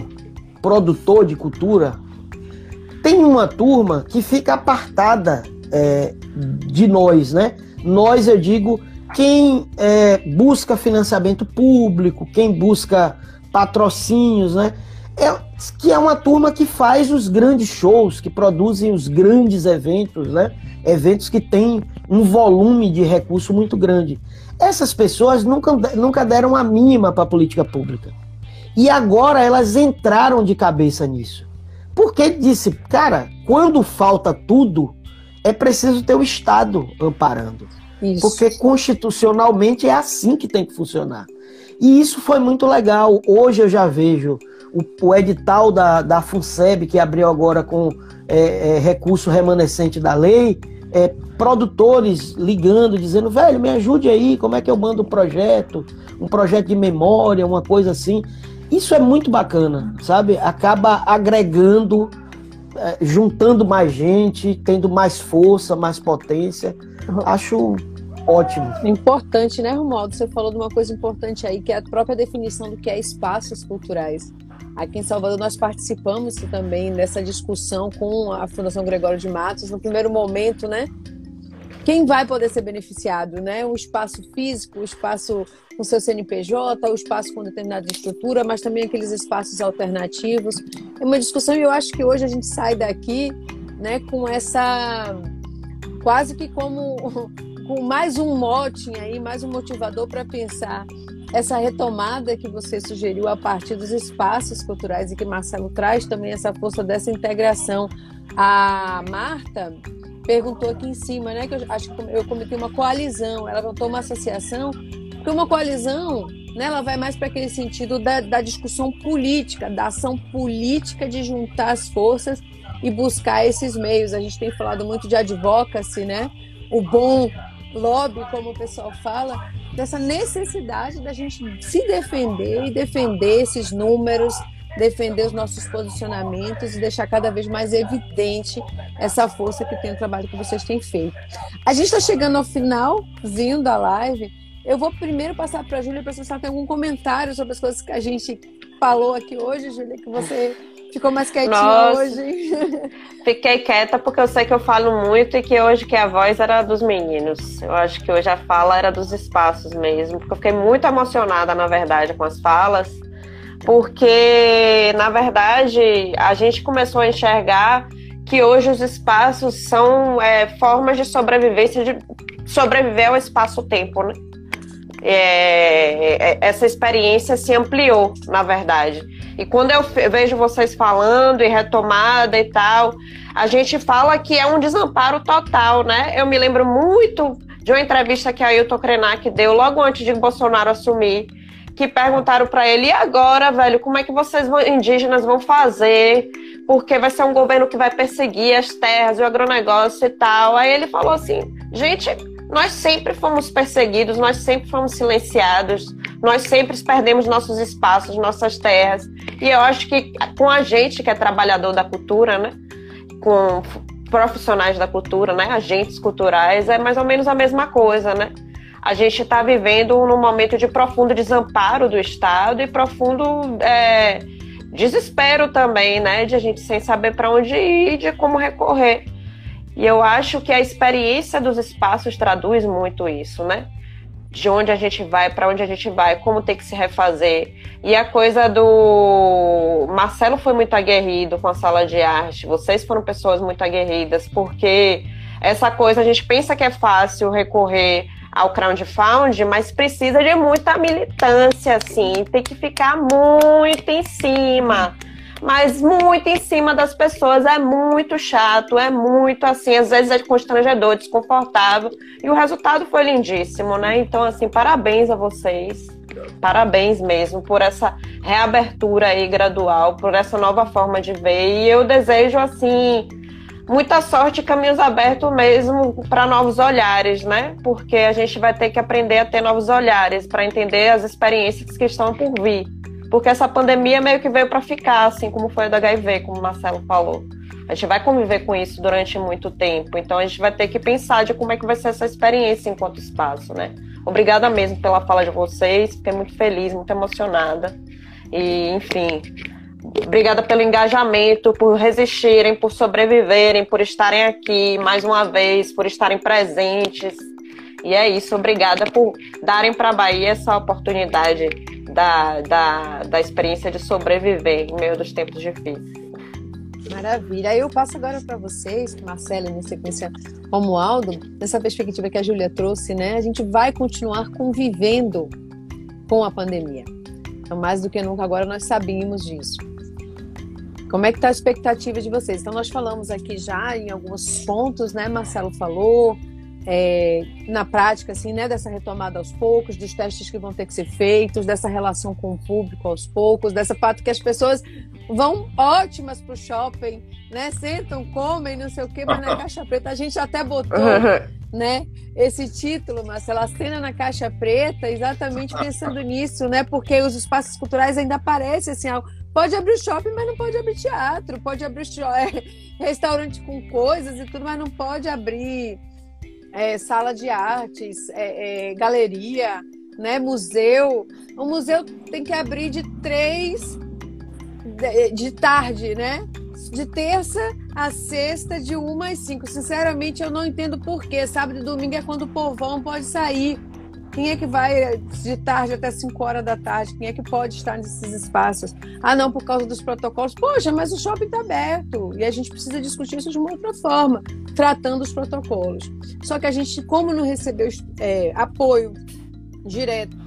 produtor de cultura tem uma turma que fica apartada é, de nós, né? Nós, eu digo, quem é, busca financiamento público, quem busca patrocínios, né? É, que é uma turma que faz os grandes shows, que produzem os grandes eventos, né? Eventos que têm um volume de recurso muito grande. Essas pessoas nunca, nunca deram a mínima para a política pública. E agora elas entraram de cabeça nisso. Porque disse, cara, quando falta tudo, é preciso ter o Estado amparando. Isso. Porque constitucionalmente é assim que tem que funcionar. E isso foi muito legal. Hoje eu já vejo o, o edital da, da FUNSEB, que abriu agora com é, é, recurso remanescente da lei, é, produtores ligando, dizendo, velho, me ajude aí, como é que eu mando um projeto, um projeto de memória, uma coisa assim. Isso é muito bacana, sabe? Acaba agregando, é, juntando mais gente, tendo mais força, mais potência. Acho ótimo. Importante, né, Romualdo? Você falou de uma coisa importante aí, que é a própria definição do que é espaços culturais. Aqui em Salvador nós participamos também dessa discussão com a Fundação Gregório de Matos. No primeiro momento, né, quem vai poder ser beneficiado, né? O espaço físico, o espaço com seu CNPJ, o espaço com determinada estrutura, mas também aqueles espaços alternativos. É uma discussão e eu acho que hoje a gente sai daqui, né, com essa quase que como com mais um mote aí, mais um motivador para pensar essa retomada que você sugeriu a partir dos espaços culturais e que Marcelo traz também essa força dessa integração. A Marta perguntou aqui em cima, né? Que eu acho que eu cometi uma coalizão. Ela levantou uma associação, porque uma coalizão, né? Ela vai mais para aquele sentido da, da discussão política, da ação política de juntar as forças e buscar esses meios. A gente tem falado muito de advocacy, né? O bom lobby, como o pessoal fala, dessa necessidade da gente se defender e defender esses números, defender os nossos posicionamentos e deixar cada vez mais evidente essa força que tem o trabalho que vocês têm feito. A gente está chegando ao finalzinho da live. Eu vou primeiro passar para a Júlia para se ela tem algum comentário sobre as coisas que a gente falou aqui hoje, Júlia, que você Ficou mais quietinha Nossa, hoje. Fiquei quieta porque eu sei que eu falo muito e que hoje que a voz era dos meninos. Eu acho que hoje a fala era dos espaços mesmo. Porque eu fiquei muito emocionada, na verdade, com as falas porque, na verdade, a gente começou a enxergar que hoje os espaços são é, formas de sobrevivência, de sobreviver ao espaço-tempo, né? É, é, essa experiência se ampliou, na verdade. E quando eu vejo vocês falando e retomada e tal, a gente fala que é um desamparo total, né? Eu me lembro muito de uma entrevista que a Ailton Krenak deu logo antes de Bolsonaro assumir, que perguntaram para ele: e agora, velho, como é que vocês indígenas vão fazer? Porque vai ser um governo que vai perseguir as terras, o agronegócio e tal. Aí ele falou assim: gente, nós sempre fomos perseguidos, nós sempre fomos silenciados, nós sempre perdemos nossos espaços, nossas terras. E eu acho que com a gente que é trabalhador da cultura, né? Com profissionais da cultura, né? Agentes culturais, é mais ou menos a mesma coisa, né? a gente está vivendo num momento de profundo desamparo do Estado e profundo é, desespero também, né? De a gente sem saber para onde ir, de como recorrer. E eu acho que a experiência dos espaços traduz muito isso, né? De onde a gente vai, para onde a gente vai, como tem que se refazer. E a coisa do. Marcelo foi muito aguerrido com a sala de arte, vocês foram pessoas muito aguerridas, porque essa coisa a gente pensa que é fácil recorrer ao crowdfunding, mas precisa de muita militância, assim, tem que ficar muito em cima. Mas muito em cima das pessoas é muito chato, é muito assim, às vezes é constrangedor, desconfortável. E o resultado foi lindíssimo, né? Então, assim, parabéns a vocês. Parabéns mesmo por essa reabertura aí gradual, por essa nova forma de ver. E eu desejo, assim, muita sorte, caminhos abertos mesmo para novos olhares, né? Porque a gente vai ter que aprender a ter novos olhares para entender as experiências que estão por vir. Porque essa pandemia meio que veio para ficar, assim como foi a do HIV, como o Marcelo falou. A gente vai conviver com isso durante muito tempo, então a gente vai ter que pensar de como é que vai ser essa experiência enquanto espaço, né? Obrigada mesmo pela fala de vocês, fiquei muito feliz, muito emocionada. E, enfim, Obrigada pelo engajamento, por resistirem, por sobreviverem, por estarem aqui mais uma vez, por estarem presentes. E é isso, obrigada por darem para a Bahia essa oportunidade da, da, da experiência de sobreviver em meio dos tempos difíceis. Maravilha. Eu passo agora para vocês, Marcela, na sequência Romualdo, nessa perspectiva que a Júlia trouxe, né? A gente vai continuar convivendo com a pandemia. Então, mais do que nunca agora nós sabemos disso. Como é que está a expectativa de vocês? Então, nós falamos aqui já em alguns pontos, né? Marcelo falou, é, na prática, assim, né, dessa retomada aos poucos, dos testes que vão ter que ser feitos, dessa relação com o público aos poucos, dessa fato que as pessoas vão ótimas para o shopping, né, sentam, comem, não sei o quê, mas na caixa preta a gente até botou, né, esse título, Marcela, a cena na caixa preta, exatamente pensando nisso, né, porque os espaços culturais ainda aparecem assim, pode abrir shopping, mas não pode abrir teatro, pode abrir restaurante com coisas e tudo, mas não pode abrir é, sala de artes, é, é, galeria, né, museu. O museu tem que abrir de três de, de tarde, né? De terça a sexta, de uma às cinco. Sinceramente, eu não entendo por quê. Sábado e domingo é quando o povão pode sair. Quem é que vai de tarde até 5 horas da tarde? Quem é que pode estar nesses espaços? Ah, não, por causa dos protocolos. Poxa, mas o shopping está aberto e a gente precisa discutir isso de uma outra forma, tratando os protocolos. Só que a gente, como não recebeu é, apoio direto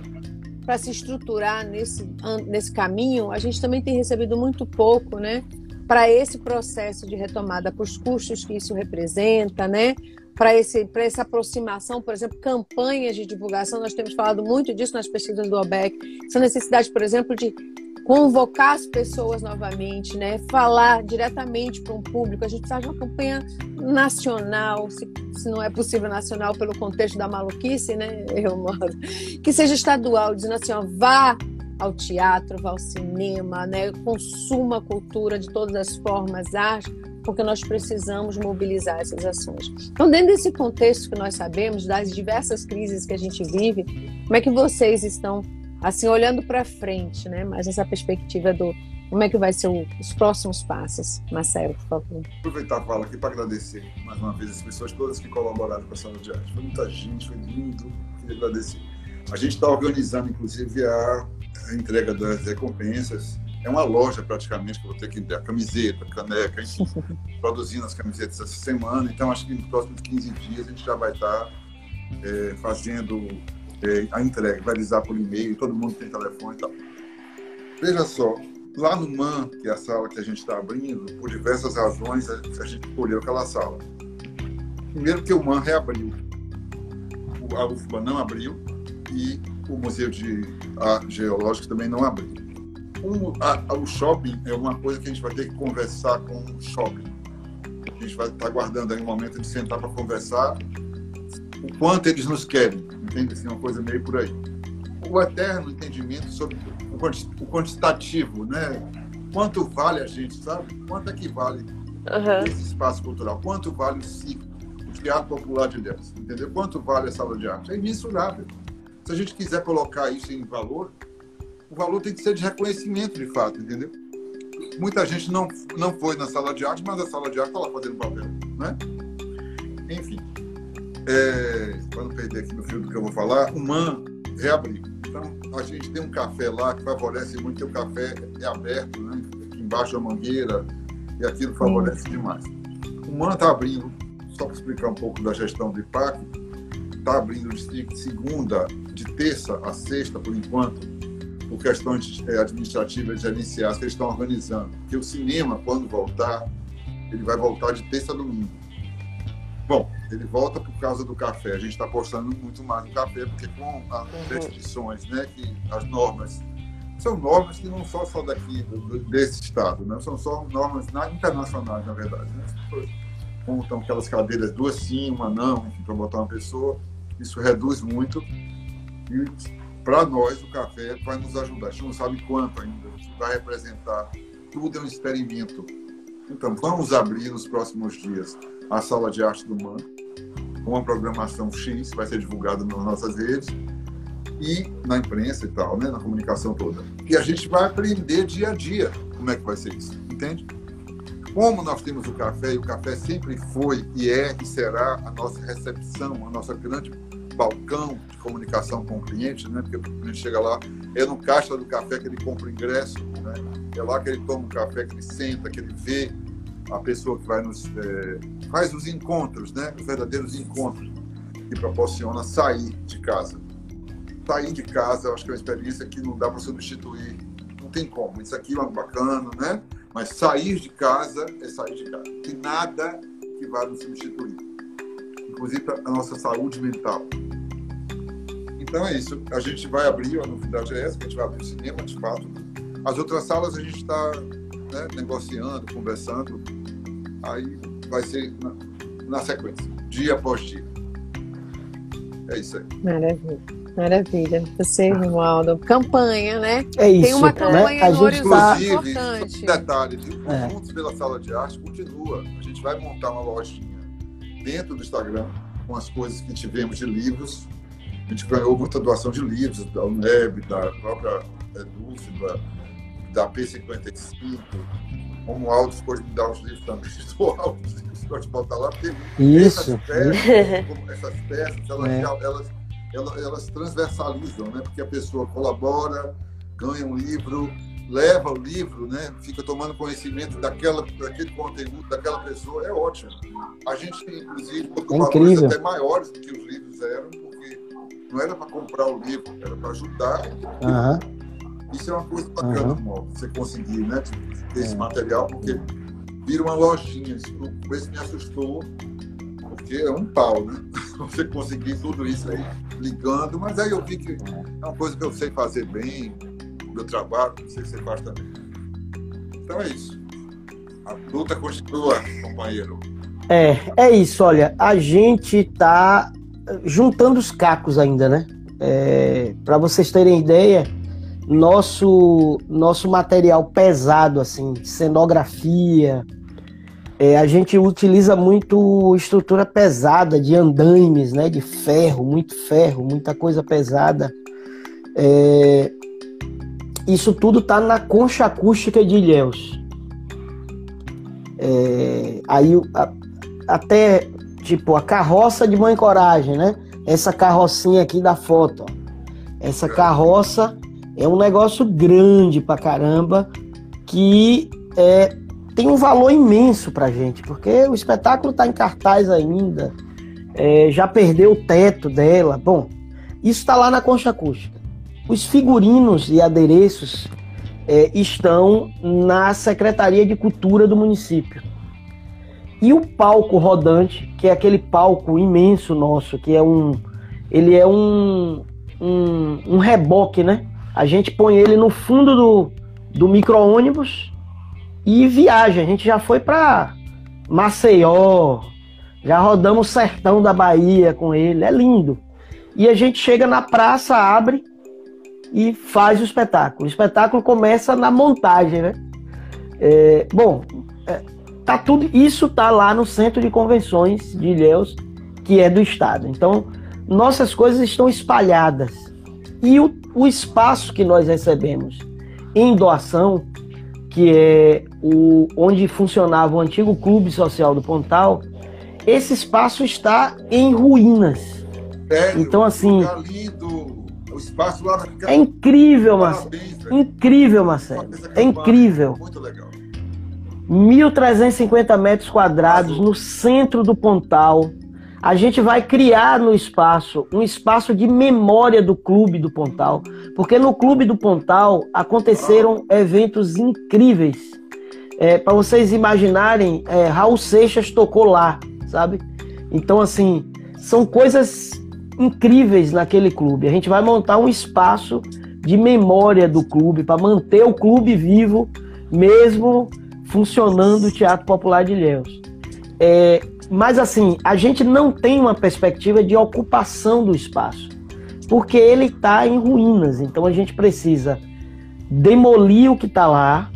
para se estruturar nesse, nesse caminho, a gente também tem recebido muito pouco, né? Para esse processo de retomada, para os custos que isso representa, né? Para essa aproximação, por exemplo, campanhas de divulgação, nós temos falado muito disso nas pesquisas do OBEC, essa necessidade, por exemplo, de convocar as pessoas novamente, né? falar diretamente para um público. A gente precisa de uma campanha nacional, se, se não é possível nacional pelo contexto da maluquice, né, eu moro, que seja estadual, dizendo assim, ó, vá ao teatro, vá ao cinema, né? consuma cultura de todas as formas, arte, porque nós precisamos mobilizar essas ações. Então, dentro desse contexto que nós sabemos, das diversas crises que a gente vive, como é que vocês estão, assim, olhando para frente, né? Mas essa perspectiva do como é que vai ser o, os próximos passos? Marcelo, por favor. Aproveitar a fala aqui para agradecer mais uma vez as pessoas todas que colaboraram com a sala de arte. Foi muita gente, foi lindo, queria agradecer. A gente está organizando, inclusive, a, a entrega das recompensas é uma loja praticamente que eu vou ter que dar camiseta, caneca, enfim, produzindo as camisetas essa semana. Então, acho que nos próximos 15 dias a gente já vai estar é, fazendo é, a entrega, vai avisar por e-mail, todo mundo tem telefone e tal. Veja só, lá no MAN, que é a sala que a gente está abrindo, por diversas razões a, a gente escolheu aquela sala. Primeiro que o MAN reabriu, a UFBA não abriu e o Museu de Arte Geológica também não abriu como a, a, o shopping é uma coisa que a gente vai ter que conversar com o shopping. A gente vai estar guardando aí um momento de sentar para conversar o quanto eles nos querem, entende? Assim, uma coisa meio por aí. O eterno entendimento sobre o quantitativo, né? Quanto vale a gente, sabe? Quanto é que vale uhum. esse espaço cultural? Quanto vale o ciclo, o teatro popular de Deus? Entendeu? Quanto vale a sala de arte? É imensurável. Se a gente quiser colocar isso em valor, o valor tem que ser de reconhecimento de fato, entendeu? Muita gente não, não foi na sala de arte, mas a sala de arte está lá fazendo papel, né? Enfim, é, para não perder aqui no fio do que eu vou falar, o MAN reabriu. Então, a gente tem um café lá que favorece muito, que o café é aberto, né? Aqui embaixo a mangueira, e aquilo favorece demais. O MAN está abrindo, só para explicar um pouco da gestão do IPAC, está abrindo de segunda, de terça a sexta, por enquanto, por questões é, administrativas gerenciais que eles estão organizando. Porque o cinema, quando voltar, ele vai voltar de terça a domingo. Bom, ele volta por causa do café. A gente está apostando muito mais no café, porque com as uhum. restrições, né, que as normas são normas que não são só daqui, desse estado, né? são só normas internacionais, na verdade. Né? Contam aquelas cadeiras, duas sim, uma não, para botar uma pessoa. Isso reduz muito. E para nós, o café vai nos ajudar. A gente não sabe quanto ainda, vai representar. Tudo é um experimento. Então, vamos abrir nos próximos dias a sala de arte do MAN, com uma programação X, vai ser divulgada nas nossas redes e na imprensa e tal, né, na comunicação toda. E a gente vai aprender dia a dia como é que vai ser isso, entende? Como nós temos o café, e o café sempre foi e é e será a nossa recepção, a nossa grande balcão de comunicação com o cliente, né? Porque o cliente chega lá, é no caixa do café que ele compra o ingresso, né? É lá que ele toma o café, que ele senta, que ele vê a pessoa que vai nos é, faz os encontros, né? Os verdadeiros encontros que proporciona sair de casa. Sair de casa, acho que é uma experiência que não dá para substituir, não tem como. Isso aqui é bacana, né? Mas sair de casa é sair de casa. Tem nada que vá nos substituir inclusive a nossa saúde mental. Então é isso. A gente vai abrir, a novidade é essa, que a gente vai abrir o cinema, de fato. As outras salas a gente está né, negociando, conversando. Aí vai ser na, na sequência, dia após dia. É isso aí. Maravilha. Maravilha. Você, Romualdo. Campanha, né? É isso. Tem uma campanha né? no horizonte Tá. Inclusive, importante. um detalhe, viu? É. Juntos pela Sala de Arte continua. A gente vai montar uma lojinha dentro do Instagram com as coisas que tivemos de livros. A gente ganhou muita doação de livros da UNEB, da própria Edulce, da, da P55. Como Aldo ficou de me dar os livros também, os livros, ficou de botar lá, porque Isso. essas peças, como essas peças elas, É. elas, elas, elas transversalizam, né? Porque a pessoa colabora, ganha um livro, leva o livro, né? Fica tomando conhecimento daquela, daquele conteúdo daquela pessoa, é ótimo. A gente inclusive, botou É valores até maiores do que os livros eram, não era para comprar o livro, era para ajudar. Aham. Isso é uma coisa bacana. Mauro, você conseguir, né? Ter esse É. material, porque vira uma lojinha. Isso começo me assustou, porque é um pau, né? Você conseguir tudo isso aí ligando, mas aí eu vi que é uma coisa que eu sei fazer bem, meu trabalho, não sei que você faz também. Então é isso. A luta continua, companheiro. É, é isso, olha, a gente tá juntando os cacos ainda, né? É, para vocês terem ideia, nosso nosso material pesado, assim, cenografia, é, a gente utiliza muito estrutura pesada de andaimes, né? De ferro, muito ferro, muita coisa pesada. É, isso tudo tá na concha acústica de Ilhéus. É, aí a- até tipo a carroça de mãe coragem, né? Essa carrocinha aqui da foto, ó. Essa carroça é um negócio grande pra caramba que é, tem um valor imenso pra gente, porque o espetáculo tá em cartaz ainda, é, já perdeu o teto dela. Bom, isso tá lá na concha acústica. Os figurinos e adereços é, estão na Secretaria de Cultura do município. E o palco rodante, que é aquele palco imenso nosso, que é um. Ele é um, um, um reboque, né? A gente põe ele no fundo do, do micro-ônibus e viaja. A gente já foi para Maceió, já rodamos o sertão da Bahia com ele, é lindo. E a gente chega na praça, abre e faz o espetáculo. O espetáculo começa na montagem, né? É, bom, é, tá tudo isso tá lá no Centro de Convenções de Ilhéus, que é do estado. Então, nossas coisas estão espalhadas. E o, o espaço que nós recebemos em doação, que é o, onde funcionava o antigo Clube Social do Pontal, esse espaço está em ruínas. Sério, Então, assim- lindo. O espaço lá. É incrível, Marcelo. Incrível, Marcelo. É incrível. Muito legal. 1.350 metros quadrados no centro do Pontal. A gente vai criar no espaço um espaço de memória do Clube do Pontal, porque no Clube do Pontal aconteceram eventos incríveis. Para vocês imaginarem, é, Raul Seixas tocou lá, sabe? Então, assim, são coisas incríveis naquele clube. A gente vai montar um espaço de memória do clube para manter o clube vivo, mesmo funcionando o Teatro Popular de Ilhéus. É, mas assim, a gente não tem uma perspectiva de ocupação do espaço, porque ele está em ruínas. Então a gente precisa demolir o que está lá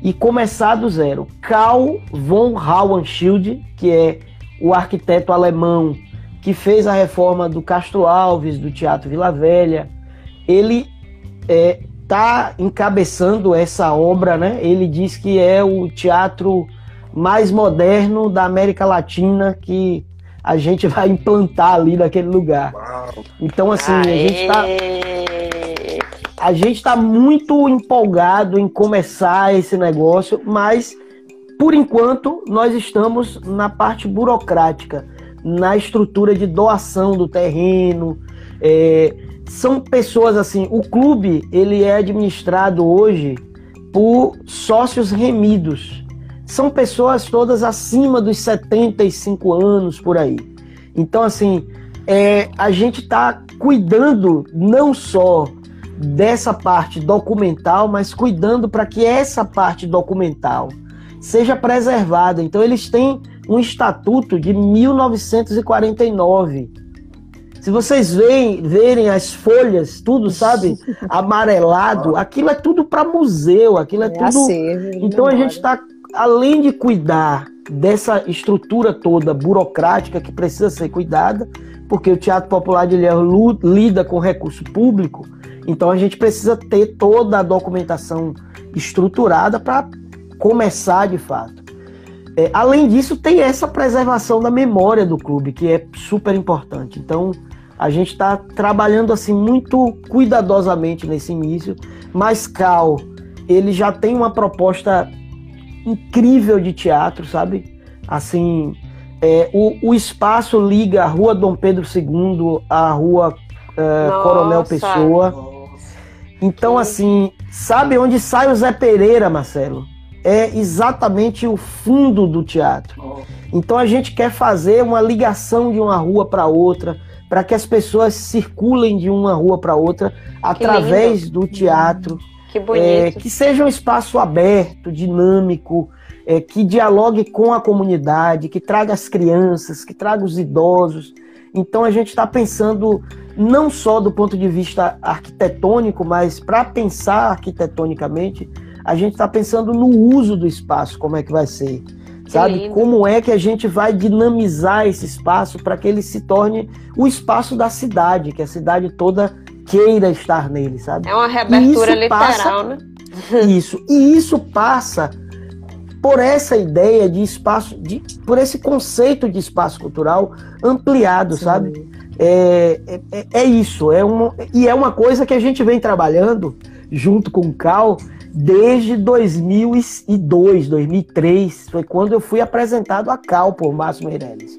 e começar do zero. Karl von Rauenschild, que é o arquiteto alemão que fez a reforma do Castro Alves, do Teatro Vila Velha, ele está encabeçando essa obra, né? Ele diz que é o teatro mais moderno da América Latina que a gente vai implantar ali naquele lugar. Uau. Então, assim, a gente tá, Aê! a gente está muito empolgado em começar esse negócio, mas por enquanto nós estamos na parte burocrática, na estrutura de doação do terreno. é, são pessoas assim, o clube ele é administrado hoje por sócios remidos. São pessoas todas acima dos 75 anos por aí. Então, assim, é, a gente está cuidando não só dessa parte documental, mas cuidando para que essa parte documental seja preservada. Então, eles têm um estatuto de 1949. Se vocês veem, verem as folhas, tudo, sabe, amarelado, aquilo é tudo para museu, aquilo é, é tudo. então a gente está, além de cuidar dessa estrutura toda burocrática que precisa ser cuidada, porque o Teatro Popular de Ilhéus lida com recurso público, então a gente precisa ter toda a documentação estruturada para começar de fato. É, além disso, tem essa preservação da memória do clube, que é super importante. Então, a gente está trabalhando assim muito cuidadosamente nesse início, mas Cal, ele já tem uma proposta incrível de teatro, sabe? Assim, é, o, o espaço liga a Rua Dom Pedro II à Rua é, Coronel Pessoa. Então, assim, sabe onde sai o Zé Pereira, Marcelo? É exatamente o fundo do teatro. Então a gente quer fazer uma ligação de uma rua para outra, para que as pessoas circulem de uma rua para outra através do teatro. Que bonito. É, que seja um espaço aberto, dinâmico, é, que dialogue com a comunidade, que traga as crianças, que traga os idosos. Então a gente está pensando não só do ponto de vista arquitetônico, mas para pensar arquitetonicamente, a gente está pensando no uso do espaço, como é que vai ser. Sabe? Como é que a gente vai dinamizar esse espaço para que ele se torne o espaço da cidade, que a cidade toda queira estar nele, sabe? É uma reabertura literal, passa, né? Isso. E isso passa por essa ideia de espaço, de, por esse conceito de espaço cultural ampliado, Sim. sabe? É, é, é, isso, é uma, e é uma coisa que a gente vem trabalhando junto com o Cal desde 2002, 2003, foi quando eu fui apresentado a Cal por Márcio Meirelles.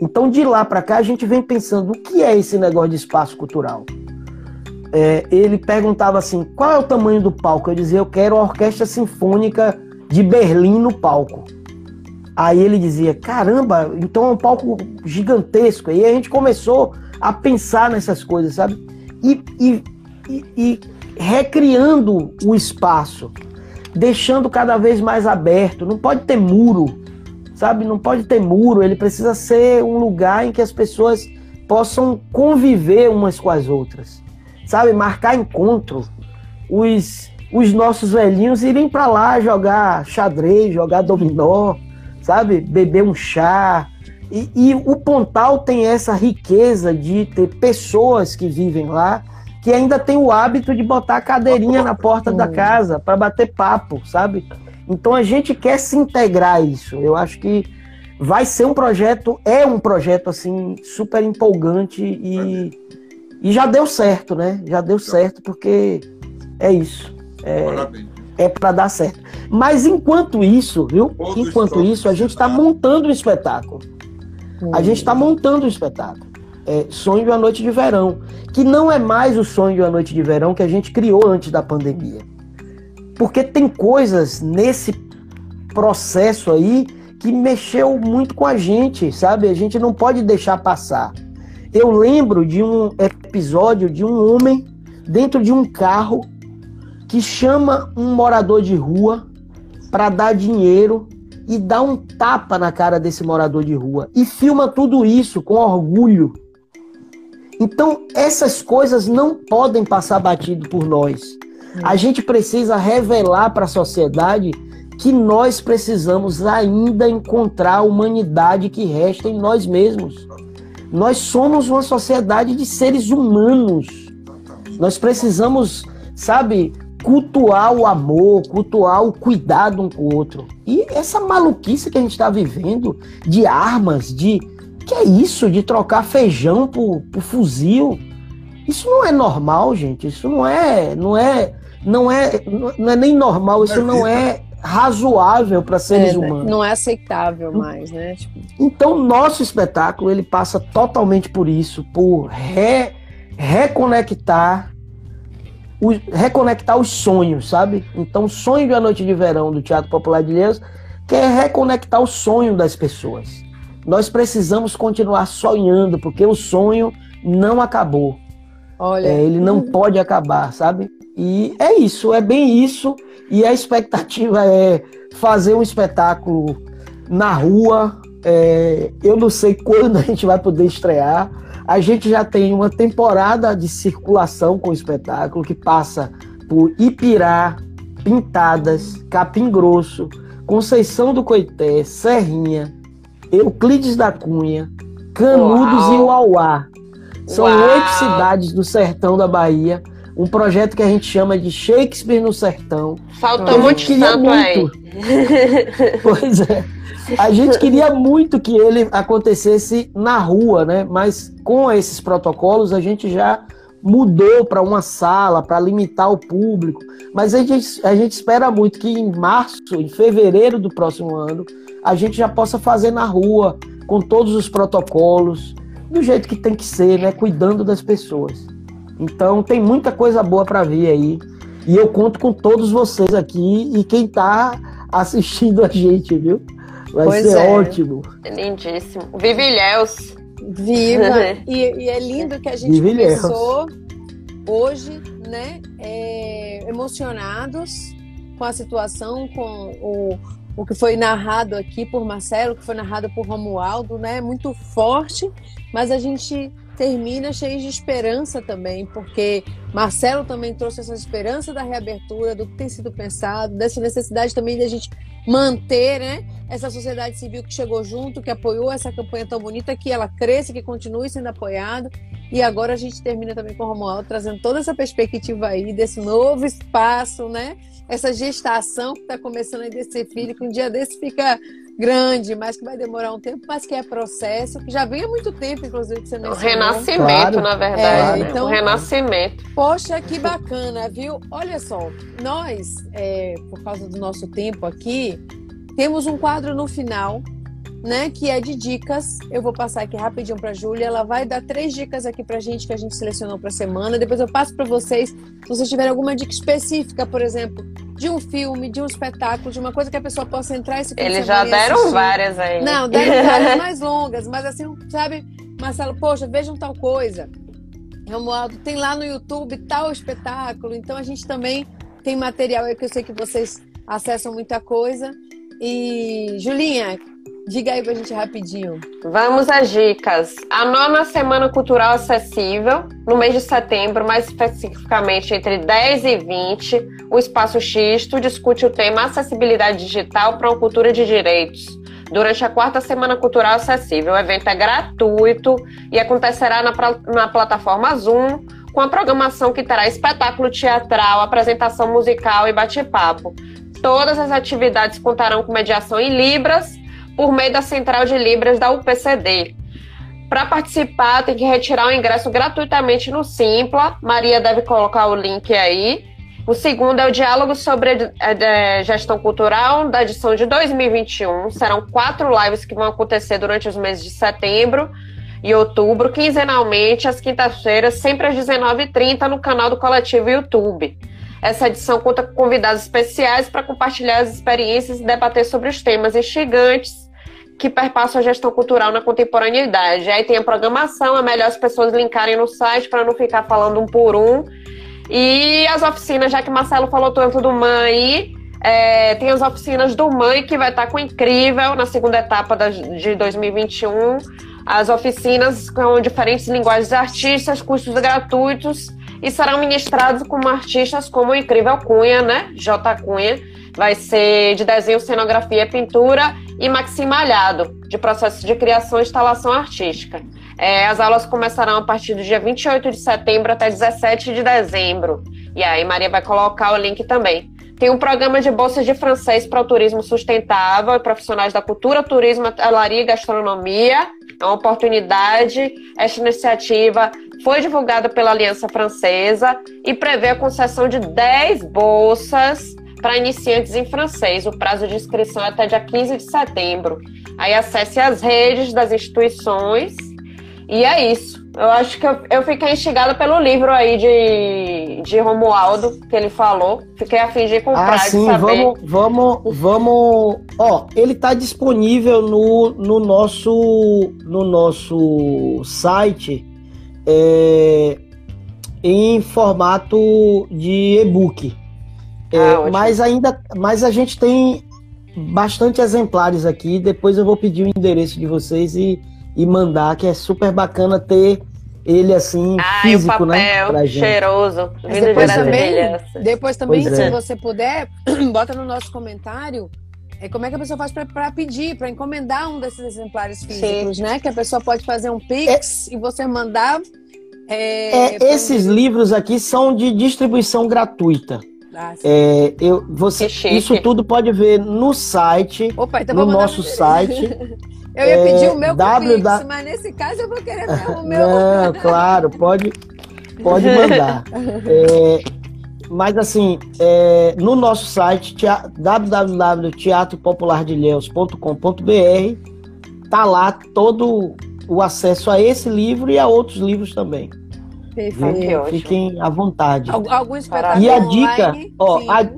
Então de lá para cá a gente vem pensando o que é esse negócio de espaço cultural. É, ele perguntava assim, qual é o tamanho do palco? Eu dizia, eu quero a orquestra sinfônica de Berlim no palco. Aí ele dizia: caramba, então é um palco gigantesco. E a gente começou a pensar nessas coisas, sabe? E, e, e, e recriando o espaço, deixando cada vez mais aberto. Não pode ter muro, sabe? Não pode ter muro. Ele precisa ser um lugar em que as pessoas possam conviver umas com as outras, sabe? Marcar encontro. Os, os nossos velhinhos irem para lá jogar xadrez, jogar dominó sabe? Beber um chá. E, e, o Pontal tem essa riqueza de ter pessoas que vivem lá que ainda tem o hábito de botar a cadeirinha na porta da casa para bater papo, sabe? Então a gente quer se integrar isso. Eu acho que vai ser um projeto, é um projeto assim super empolgante e, e já deu certo, né? Já deu certo porque é isso. É, é para dar certo. Mas enquanto isso, viu? enquanto isso, a gente está montando um espetáculo. A gente está montando um espetáculo. É Sonho de uma Noite de Verão, que não é mais o Sonho de uma Noite de Verão que a gente criou antes da pandemia. Porque tem coisas nesse processo aí que mexeu muito com a gente, sabe? A gente não pode deixar passar. Eu lembro de um episódio de um homem dentro de um carro que chama um morador de rua para dar dinheiro e dá um tapa na cara desse morador de rua e filma tudo isso com orgulho. Então, essas coisas não podem passar batido por nós. A gente precisa revelar para a sociedade que nós precisamos ainda encontrar a humanidade que resta em nós mesmos. Nós somos uma sociedade de seres humanos. Nós precisamos, sabe, cultuar o amor, cultuar o cuidado um com o outro. E essa maluquice que a gente está vivendo de armas, de. Que é isso? De trocar feijão por, por fuzil. Isso não é normal, gente. Isso não é. Não é. Não é, não é nem normal, isso não é razoável para seres é, né? humanos. Não é aceitável mais, né? Tipo... Então, nosso espetáculo ele passa totalmente por isso, por re, reconectar o, reconectar os sonhos, sabe? Então, o sonho da noite de verão do Teatro Popular de Deus quer reconectar o sonho das pessoas. Nós precisamos continuar sonhando, porque o sonho não acabou. Olha. É, ele não pode acabar, sabe? E é isso, é bem isso. E a expectativa é fazer um espetáculo na rua. É, eu não sei quando a gente vai poder estrear. A gente já tem uma temporada de circulação com o espetáculo que passa por Ipirá, Pintadas, Capim Grosso, Conceição do Coité, Serrinha, Euclides da Cunha, Canudos Uau. e Uauá. São Uau. oito cidades do sertão da Bahia. Um projeto que a gente chama de Shakespeare no Sertão. Faltou muito queria muito. Aí. pois é. A gente queria muito que ele acontecesse na rua, né? Mas com esses protocolos a gente já mudou para uma sala para limitar o público. Mas a gente, a gente espera muito que em março, em fevereiro do próximo ano, a gente já possa fazer na rua, com todos os protocolos, do jeito que tem que ser, né? Cuidando das pessoas. Então tem muita coisa boa para vir aí. E eu conto com todos vocês aqui e quem está assistindo a gente, viu? Vai pois ser é. ótimo. Lindíssimo. Vive Ilhéus. Viva! e, e, é lindo que a gente Vive começou hoje, né? É, emocionados com a situação, com o, o que foi narrado aqui por Marcelo, o que foi narrado por Romualdo, né? Muito forte, mas a gente termina cheio de esperança também, porque Marcelo também trouxe essa esperança da reabertura, do que tem sido pensado, dessa necessidade também de a gente manter né, essa sociedade civil que chegou junto, que apoiou essa campanha tão bonita, que ela cresça, que continue sendo apoiada. E agora a gente termina também com o Romualdo, trazendo toda essa perspectiva aí desse novo espaço, né? Essa gestação que está começando aí desse filho, que um dia desse fica grande, mas que vai demorar um tempo, mas que é processo, que já vem há muito tempo, inclusive, que você mencionou. O renascimento, claro. na verdade. É, então, o renascimento. Poxa, que bacana, viu? Olha só, nós, é, por causa do nosso tempo aqui, temos um quadro no final né, que é de dicas. Eu vou passar aqui rapidinho para a Júlia. Ela vai dar três dicas aqui para a gente que a gente selecionou para a semana. Depois eu passo para vocês, se vocês tiverem alguma dica específica, por exemplo, de um filme, de um espetáculo, de uma coisa que a pessoa possa entrar esse Eles já deram várias aí. Não, deram várias mais longas, mas assim, sabe, Marcelo, poxa, vejam tal coisa. Romualdo, tem lá no YouTube tal espetáculo. Então a gente também tem material aí que eu sei que vocês acessam muita coisa. E Julinha, Diga aí pra gente rapidinho. Vamos às dicas. A nona Semana Cultural Acessível, no mês de setembro, mais especificamente entre 10 e 20, o Espaço Xisto discute o tema Acessibilidade Digital para uma Cultura de Direitos. Durante a quarta Semana Cultural Acessível, o evento é gratuito e acontecerá na, na plataforma Zoom, com a programação que terá espetáculo teatral, apresentação musical e bate-papo. Todas as atividades contarão com mediação em Libras por meio da Central de Libras da UPCD. Para participar, tem que retirar o ingresso gratuitamente no Simpla. Maria deve colocar o link aí. O segundo é o diálogo sobre a gestão cultural da edição de 2021. Serão quatro lives que vão acontecer durante os meses de setembro e outubro, quinzenalmente, às quintas-feiras, sempre às 19h30, no canal do Coletivo YouTube. Essa edição conta com convidados especiais para compartilhar as experiências e debater sobre os temas instigantes que perpassam a gestão cultural na contemporaneidade. Aí tem a programação, é melhor as pessoas linkarem no site para não ficar falando um por um. E as oficinas, já que Marcelo falou tanto do aí, é, tem as oficinas do MAN que vai estar com incrível na segunda etapa da, de 2021. As oficinas com diferentes linguagens artistas, custos gratuitos e serão ministrados com artistas como o incrível Cunha, né? J. Cunha. Vai ser de desenho, cenografia, pintura e Maxim Malhado, de processo de criação e instalação artística. É, as aulas começarão a partir do dia 28 de setembro até 17 de dezembro. E aí, Maria vai colocar o link também. Tem um programa de bolsas de francês para o turismo sustentável, profissionais da cultura, turismo, hotelaria e gastronomia. É uma oportunidade. Esta iniciativa foi divulgada pela Aliança Francesa e prevê a concessão de 10 bolsas para iniciantes em francês. O prazo de inscrição é até dia 15 de setembro. Aí acesse as redes das instituições e é isso. Eu acho que eu, eu fiquei instigada pelo livro aí de, de Romualdo, que ele falou. Fiquei a de comprar, ah, sim, vamos, vamos, vamos. Ó, ele tá disponível no, no nosso no nosso site é, em formato de e-book. É, ah, mas ainda, mas a gente tem bastante exemplares aqui. Depois eu vou pedir o endereço de vocês e e mandar, que é super bacana ter ele assim, ah, físico, né? papel, né? cheiroso. depois também, depois também, se é. você puder, bota no nosso comentário é, como é que a pessoa faz para pedir, para encomendar um desses exemplares físicos, Sim. né? Que a pessoa pode fazer um Pix é, e você mandar. É, é esses livros aqui são de distribuição gratuita. Ah, é, eu, você, isso tudo pode ver no site, Opa, então no nosso site. Eu ia pedir o meu é, w, Pix, mas nesse caso eu vou querer ver o meu. Não, claro, pode, pode mandar. é, mas assim, é, no nosso site, www.teatropopulardilhéus.com.br, tá lá todo o acesso a esse livro e a outros livros também. Perfeito. Fiquem à vontade. Algum E a dica, online, ó, a,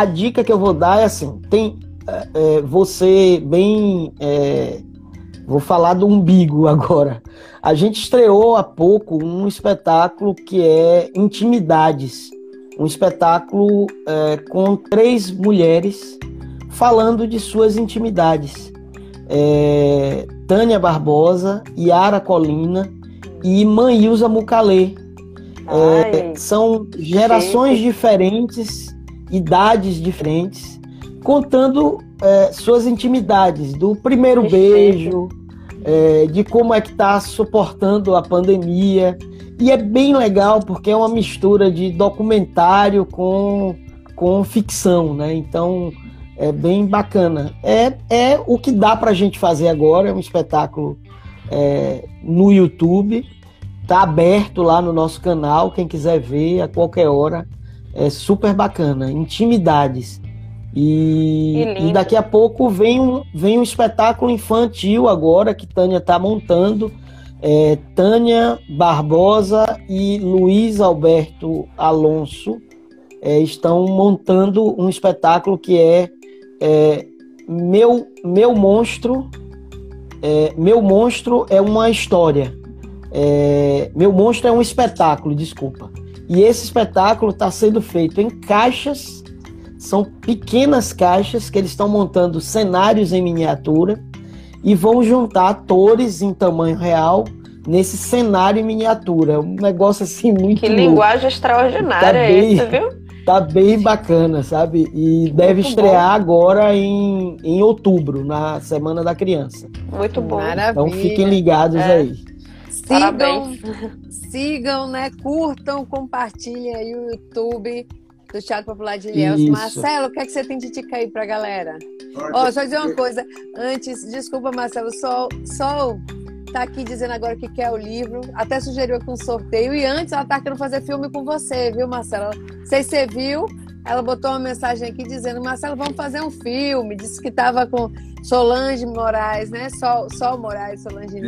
a dica que eu vou dar é assim, tem é, é, você bem. É, vou falar do umbigo agora. A gente estreou há pouco um espetáculo que é Intimidades. Um espetáculo é, com três mulheres falando de suas intimidades. É, Tânia Barbosa, Yara Colina e Manilza Mucalê. É, são gerações diferentes, idades diferentes, contando é, suas intimidades, do primeiro beijo, é, de como é que está suportando a pandemia. E é bem legal porque é uma mistura de documentário com, com ficção, né? Então é bem bacana. É, é o que dá para a gente fazer agora, é um espetáculo é, no YouTube. Tá aberto lá no nosso canal, quem quiser ver a qualquer hora. É super bacana. Intimidades. E, e, daqui a pouco vem um, vem um espetáculo infantil agora que Tânia está montando. É, Tânia Barbosa e Luiz Alberto Alonso é, estão montando um espetáculo que é, é Meu, Meu Monstro. É, Meu Monstro é uma história. É, Meu Monstro é um espetáculo, desculpa. E esse espetáculo está sendo feito em caixas são pequenas caixas que eles estão montando cenários em miniatura e vão juntar atores em tamanho real nesse cenário em miniatura. Um negócio assim muito. Que louco. linguagem extraordinária tá bem, essa, viu? Tá bem bacana, sabe? E muito deve estrear bom. agora em, em outubro, na Semana da Criança. Muito bom. Maravilha. Então fiquem ligados é. aí. Sigam, sigam, né? Curtam, compartilhem aí o YouTube do Teatro Popular de Ilhéus. Isso. Marcelo, o que, é que você tem de dica aí pra galera? Ó, oh, só dizer uma coisa. Antes, desculpa, Marcelo, Sol, Sol tá aqui dizendo agora que quer o livro. Até sugeriu aqui um sorteio. E antes ela tá querendo fazer filme com você, viu, Marcelo? Não sei se você viu. Ela botou uma mensagem aqui dizendo: Marcelo, vamos fazer um filme. Disse que tava com Solange Moraes, né? Sol, Sol Moraes, Solange.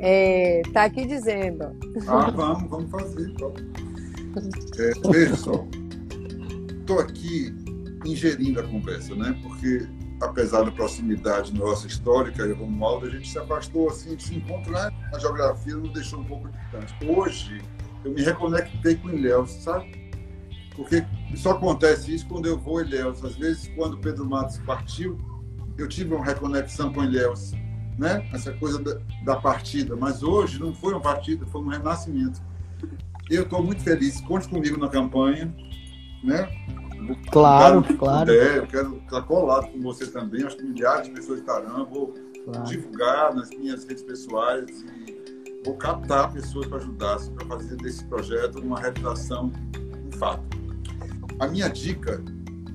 É, tá aqui dizendo. Ah, vamos, vamos fazer. Vamos. É, veja só estou aqui ingerindo a conversa, né? Porque apesar da proximidade nossa histórica e Romualdo, a gente se afastou assim, se encontrar né? a geografia nos deixou um pouco distante. Hoje eu me reconectei com Ilhéus, sabe? Porque só acontece isso quando eu vou a Ilhéus. Às vezes, quando Pedro Matos partiu, eu tive uma reconexão com Ilhéus, né? Essa coisa da, da partida. Mas hoje não foi uma partida, foi um renascimento. Eu estou muito feliz. Conte comigo na campanha né? Claro, claro. Puder, eu quero estar colado com você também. Acho que milhares de pessoas estarão. Vou claro. divulgar nas minhas redes pessoais e vou captar pessoas para ajudar, para fazer desse projeto uma realização um fato. A minha dica.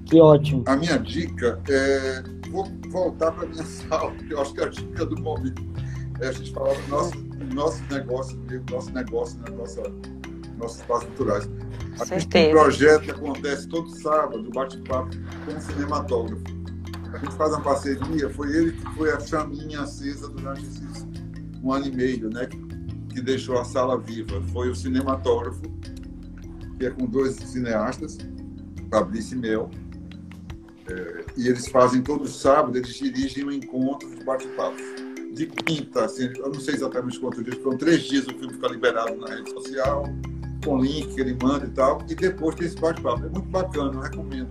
Que ótimo. A minha dica é. Vou voltar para a minha sala, que eu acho que é a dica do momento. É a gente falar do nosso, do nosso negócio, do nosso negócio, né? Nossa, nossos espaços culturais. A gente tem um projeto que acontece todo sábado, bate-papo com o cinematógrafo. A gente faz uma parceria, foi ele que foi a chaminha acesa durante esses um ano e meio, né? Que, que deixou a sala viva foi o cinematógrafo, que é com dois cineastas, Fabrício e Mel. É, e eles fazem todo sábado, eles dirigem um encontro de bate-papo. De quinta, assim, eu não sei exatamente quantos dias, foram três dias o filme fica liberado na rede social, com link que ele manda e tal, e depois tem esse bate-papo. É muito bacana, eu recomendo.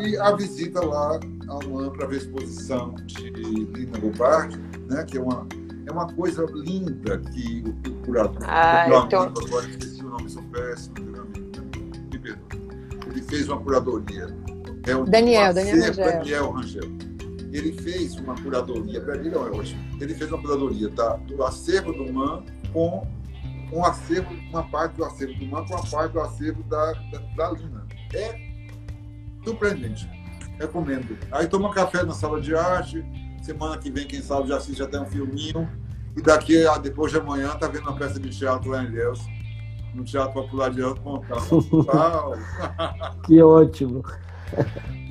E a visita lá ao UAM para ver a exposição de Lina Lobardi, né, que é uma, é uma coisa linda que o curador, ah, o então... agora esqueci o nome, sou péssimo, me perdoa. Ele fez uma curadoria. É o Daniel, Daniel Rangel. Daniel Rangel. Ele fez uma curadoria, para ele não é hoje, ele fez uma curadoria tá, do acervo do MAN com um acervo, uma parte do acervo do MAN com a parte do acervo da, da, da Lina. É surpreendente. Recomendo. Aí toma café na sala de arte. Semana que vem, quem sabe, já assiste até um filminho. E daqui a depois de amanhã tá vendo uma peça de teatro lá em Deus. No Teatro Popular de Alto Montal. que ótimo.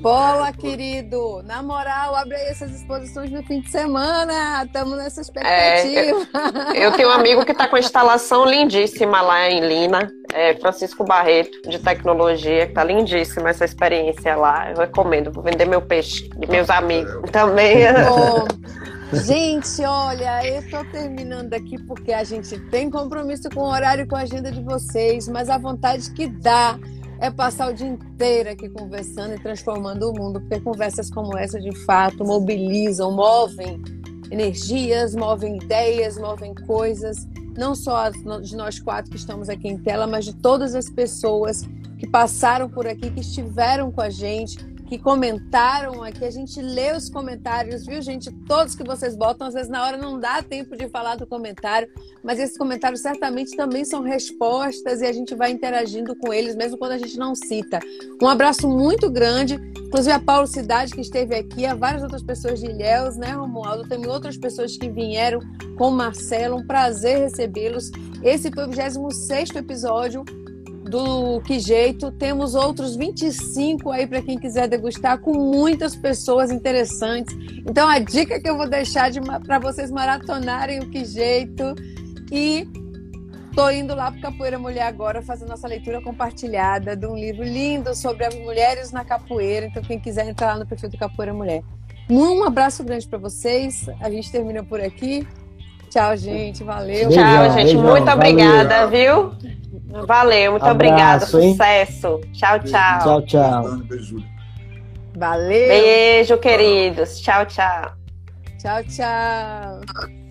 Boa, querido! Na moral, abre aí essas exposições no fim de semana. Estamos nessa expectativa. É, eu, tenho um amigo que está com instalação lindíssima lá em Lina, é Francisco Barreto, de tecnologia, que está lindíssima essa experiência lá. Eu recomendo, vou vender meu peixe de meus amigos também. Bom, gente, olha, eu estou terminando aqui porque a gente tem compromisso com o horário e com a agenda de vocês, mas a vontade que dá é passar o dia inteiro aqui conversando e transformando o mundo, porque conversas como essa de fato mobilizam, movem energias, movem ideias, movem coisas, não só de nós quatro que estamos aqui em tela, mas de todas as pessoas que passaram por aqui, que estiveram com a gente, que comentaram aqui. A gente lê os comentários, viu, gente? Todos que vocês botam, às vezes na hora não dá tempo de falar do comentário, mas esses comentários certamente também são respostas e a gente vai interagindo com eles, mesmo quando a gente não cita. Um abraço muito grande, inclusive a Paulo Cidade, que esteve aqui, a várias outras pessoas de Ilhéus, né, Romualdo? Tem outras pessoas que vieram com o Marcelo, um prazer recebê-los. Esse foi o 26 episódio do Que Jeito. Temos outros 25 aí para quem quiser degustar, com muitas pessoas interessantes. Então, a dica que eu vou deixar de, para vocês maratonarem o Que Jeito. E tô indo lá para Capoeira Mulher agora fazer nossa leitura compartilhada de um livro lindo sobre as mulheres na capoeira. Então, quem quiser entrar lá no perfil do Capoeira Mulher. Um abraço grande para vocês. A gente termina por aqui. Tchau, gente. Valeu. Beijão, Tchau, gente. Beijão, muito obrigada, valeu. viu? Valeu, muito obrigada. Sucesso. Tchau, tchau. Tchau, tchau. Valeu. Beijo, queridos. Tchau, tchau. Tchau, tchau.